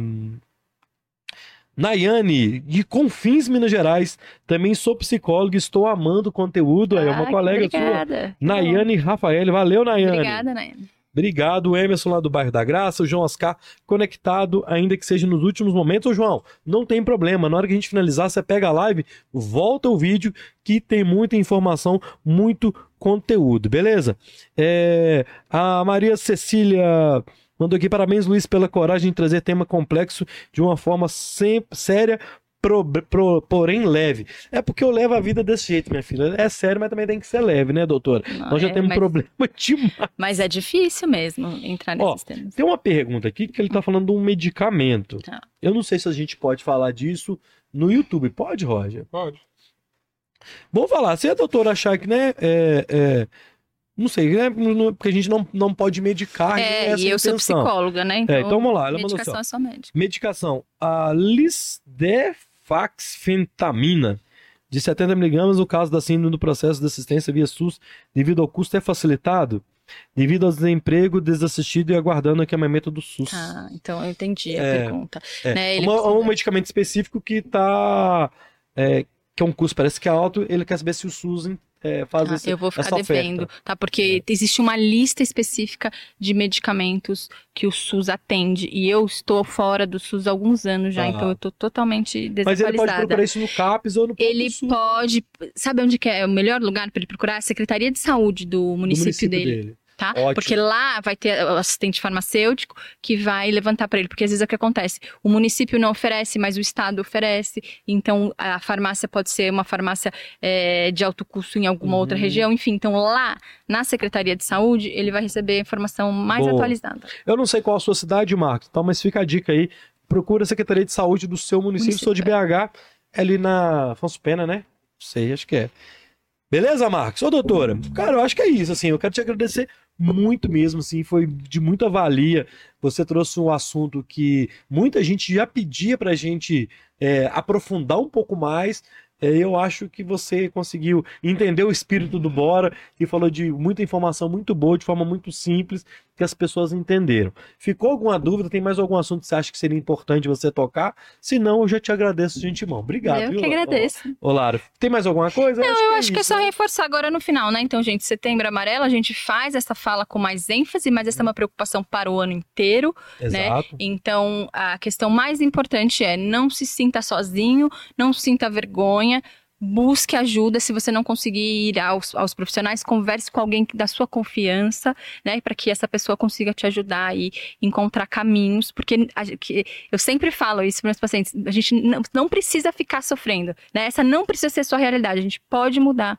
Nayane, de Confins, Minas Gerais. Também sou psicólogo e estou amando o conteúdo. Aí é uma Ah, colega sua. obrigada. Nayane Rafael. Valeu, Nayane. Obrigada, Nayane. Obrigado, Emerson lá do bairro da Graça, o João Oscar conectado, ainda que seja nos últimos momentos. Ô, João, não tem problema. Na hora que a gente finalizar, você pega a live, volta o vídeo, que tem muita informação, muito conteúdo, beleza? É, a Maria Cecília mandou aqui parabéns, Luiz, pela coragem de trazer tema complexo de uma forma sempre séria. pro- pro- porém leve. É porque eu levo a vida desse jeito, minha filha. É sério, mas também tem que ser leve, né, doutora? Não, Nós já é, temos mas, problema demais. mas é difícil mesmo entrar Ó, nesses temas. Tem uma pergunta aqui que ele tá falando de um medicamento. Tá. Eu não sei se a gente pode falar disso no YouTube. Pode, Roger? Pode. Vamos falar. Se a doutora achar que, né, é, é, não sei, né, porque a gente não, não pode medicar. É, essa e eu sou intenção. psicóloga, né? Então, É, então vamos lá. Ela assim, medicação ó. é só médico. Medicação. A lisdefaxfentamina de 70mg, no caso da síndrome do processo de assistência via SUS, devido ao custo é facilitado, devido ao desemprego, desassistido e aguardando o acamamento do SUS. Ah, então eu entendi a É, pergunta. É, né, uma- precisa- um medicamento específico que tá. é, que é um custo, parece que é alto, ele quer saber se o SUS é, faz Tá, esse, eu vou ficar essa oferta. É. devendo, tá? Porque existe uma lista específica de medicamentos que o SUS atende e eu estou fora do SUS há alguns anos já, Ah. então eu tô totalmente Mas ele desatualizada. pode procurar isso no CAPES ou no Ele pode, sabe onde que é o melhor lugar para ele procurar? A Secretaria de Saúde do do município, dele, tá? Ótimo. Porque lá vai ter o assistente farmacêutico que vai levantar para ele, porque às vezes é o que acontece. O município não oferece, mas o estado oferece. Então a farmácia pode ser uma farmácia é, de alto custo em alguma Uhum. outra região, enfim. Então lá na Secretaria de Saúde ele vai receber a informação mais atualizada. Eu não sei qual a sua cidade, Marcos, tá, mas fica a dica aí. Procura a Secretaria de Saúde do seu município. Município, Sou de BH, é ali na Afonso Pena, né? Sei, acho que é. Beleza, Marcos? Ô, doutora, cara, eu acho que é isso, assim, eu quero te agradecer muito mesmo, assim, foi de muita valia. Você trouxe um assunto que muita gente já pedia pra gente é, aprofundar um pouco mais. É, eu acho que você conseguiu entender o espírito do Bora e falou de muita informação muito boa, de forma muito simples, que as pessoas entenderam. Ficou alguma dúvida? Tem mais algum assunto que você acha que seria importante você tocar? Se não, eu já te agradeço de antemão. Obrigado. eu viu, que agradeço. Lara, tem mais alguma coisa? Não, eu acho que é isso, só né? reforçar agora no final, né? Então, gente, setembro amarelo, a gente faz essa fala com mais ênfase, mas essa é uma preocupação para o ano inteiro. né? Exato. Então, a questão mais importante é não se sinta sozinho, não sinta vergonha, обучение – busque ajuda. Se você não conseguir ir aos, aos profissionais, converse com alguém da sua confiança, né? Para que essa pessoa consiga te ajudar e encontrar caminhos. Porque a, que, eu sempre falo isso para meus pacientes: a gente não, não precisa ficar sofrendo, né? Essa não precisa ser sua realidade. A gente pode mudar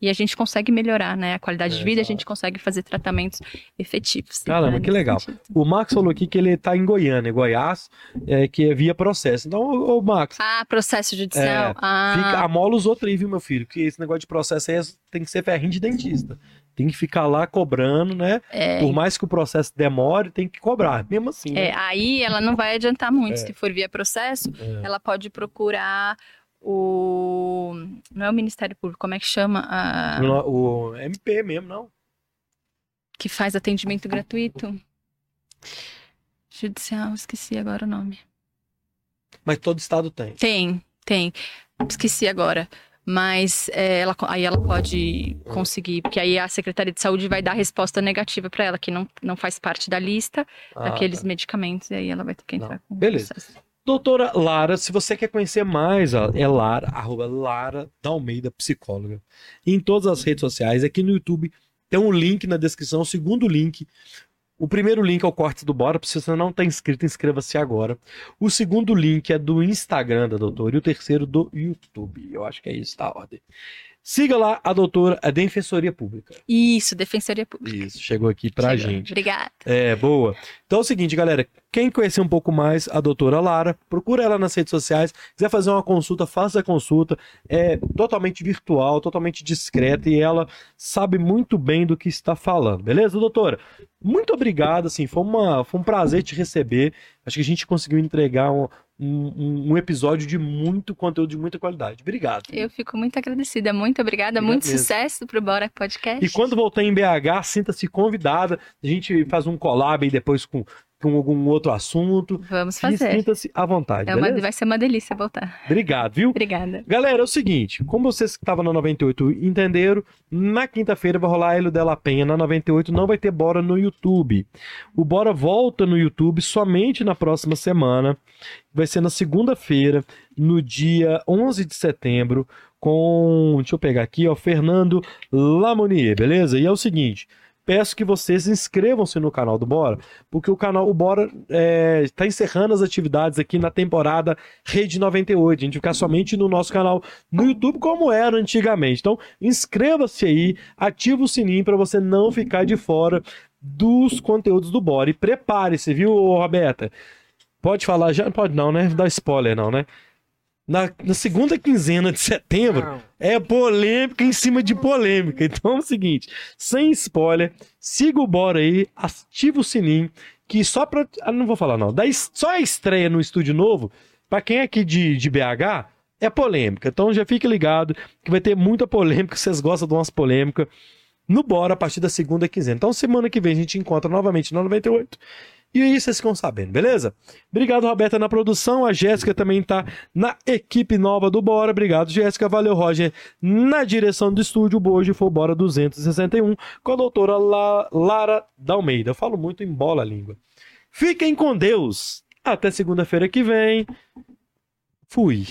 e a gente consegue melhorar, né? A qualidade É, de vida, a exato. gente consegue fazer tratamentos efetivos. Caramba, né, que legal. sentido. O Max falou aqui que ele tá em Goiânia, Goiás, é, que é via processo. Então, ô, ô, Max, Ah, processo judicial. É, ah, fica, amola os outros aí, viu, meu filho? Que esse negócio de processo aí é- tem que ser ferrinho de dentista. Tem que ficar lá cobrando, né? é, Por mais que o processo demore, tem que cobrar. Mesmo assim, É, né? aí ela não vai adiantar muito. É. Se for via processo, É. ela pode procurar o. Não é o Ministério Público, como é que chama? A... O, o MP mesmo, não. Que faz atendimento gratuito. Judicial, esqueci agora o nome. Mas todo estado tem. Tem, tem. Esqueci agora. Mas é, ela, aí ela pode conseguir, porque aí a Secretaria de Saúde vai dar resposta negativa para ela, que não, não faz parte da lista Ah, daqueles tá. medicamentos, e aí ela vai ter que Não. entrar com Beleza. processo. Doutora Lara, se você quer conhecer mais, é Lara, arroba Lara da Almeida Psicóloga. Em todas as redes sociais, aqui no YouTube tem um link na descrição, o segundo link. O primeiro link é o corte do Bora, se você não está inscrito, inscreva-se agora. O segundo link é do Instagram da doutora e o terceiro do YouTube. Eu acho que é isso, tá? Ordem. Siga lá a doutora, a Defensoria Pública. Isso, Defensoria Pública. Isso, chegou aqui pra Chegou. gente. Obrigada. É, boa. Então é o seguinte, galera. Quem conhecer um pouco mais a doutora Lara, procura ela nas redes sociais. Quiser fazer uma consulta, faça a consulta. É totalmente virtual, totalmente discreta e ela sabe muito bem do que está falando. Beleza, doutora? Muito obrigado, assim, foi, uma, foi um prazer te receber. Acho que a gente conseguiu entregar um, um, um episódio de muito conteúdo, de muita qualidade. Obrigado. Eu fico muito agradecida. Muito obrigada. Obrigado muito mesmo. sucesso pro Bora Podcast. E quando voltar em BH, sinta-se convidada. A gente faz um collab aí depois com, com algum outro assunto. Vamos fazer. Sinta-se à vontade, É uma, vai ser uma delícia voltar. Obrigado, viu? Obrigada. Galera, é o seguinte, como vocês que estavam na 98 entenderam, na quinta-feira vai rolar Hélio Della Penha na 98, não vai ter Bora no YouTube. O Bora volta no YouTube somente na próxima semana, vai ser na segunda-feira, no dia 11 de setembro, com, deixa eu pegar aqui, ó, Fernando Lamonier, beleza? E é o seguinte, peço que vocês inscrevam-se no canal do Bora, porque o canal, o Bora está encerrando as atividades aqui na temporada Rede 98. A gente ficar somente no nosso canal no YouTube, como era antigamente. Então, inscreva-se aí, ativa o sininho para você não ficar de fora dos conteúdos do Bora. E prepare-se, viu, Roberta? Pode falar já? Pode não, né? Dá spoiler, não, né? Na, na segunda quinzena de setembro, é polêmica em cima de polêmica. Então é o seguinte, sem spoiler, siga o Bora aí, ativa o sininho, que só pra... Ah, não vou falar não, da, só a estreia no estúdio novo, pra quem é aqui de, de BH, é polêmica. Então já fique ligado que vai ter muita polêmica, vocês gostam de umas polêmicas, no Bora a partir da segunda quinzena. Então semana que vem a gente encontra novamente na 98. E aí vocês ficam sabendo, beleza? Obrigado, Roberta, na produção. A Jéssica também tá na equipe nova do Bora. Obrigado, Jéssica. Valeu, Roger. Na direção do estúdio, hoje foi o Bora 261 com a doutora La- Lara Dalmeida. Eu falo muito em bola a língua. Fiquem com Deus. Até segunda-feira que vem. Fui.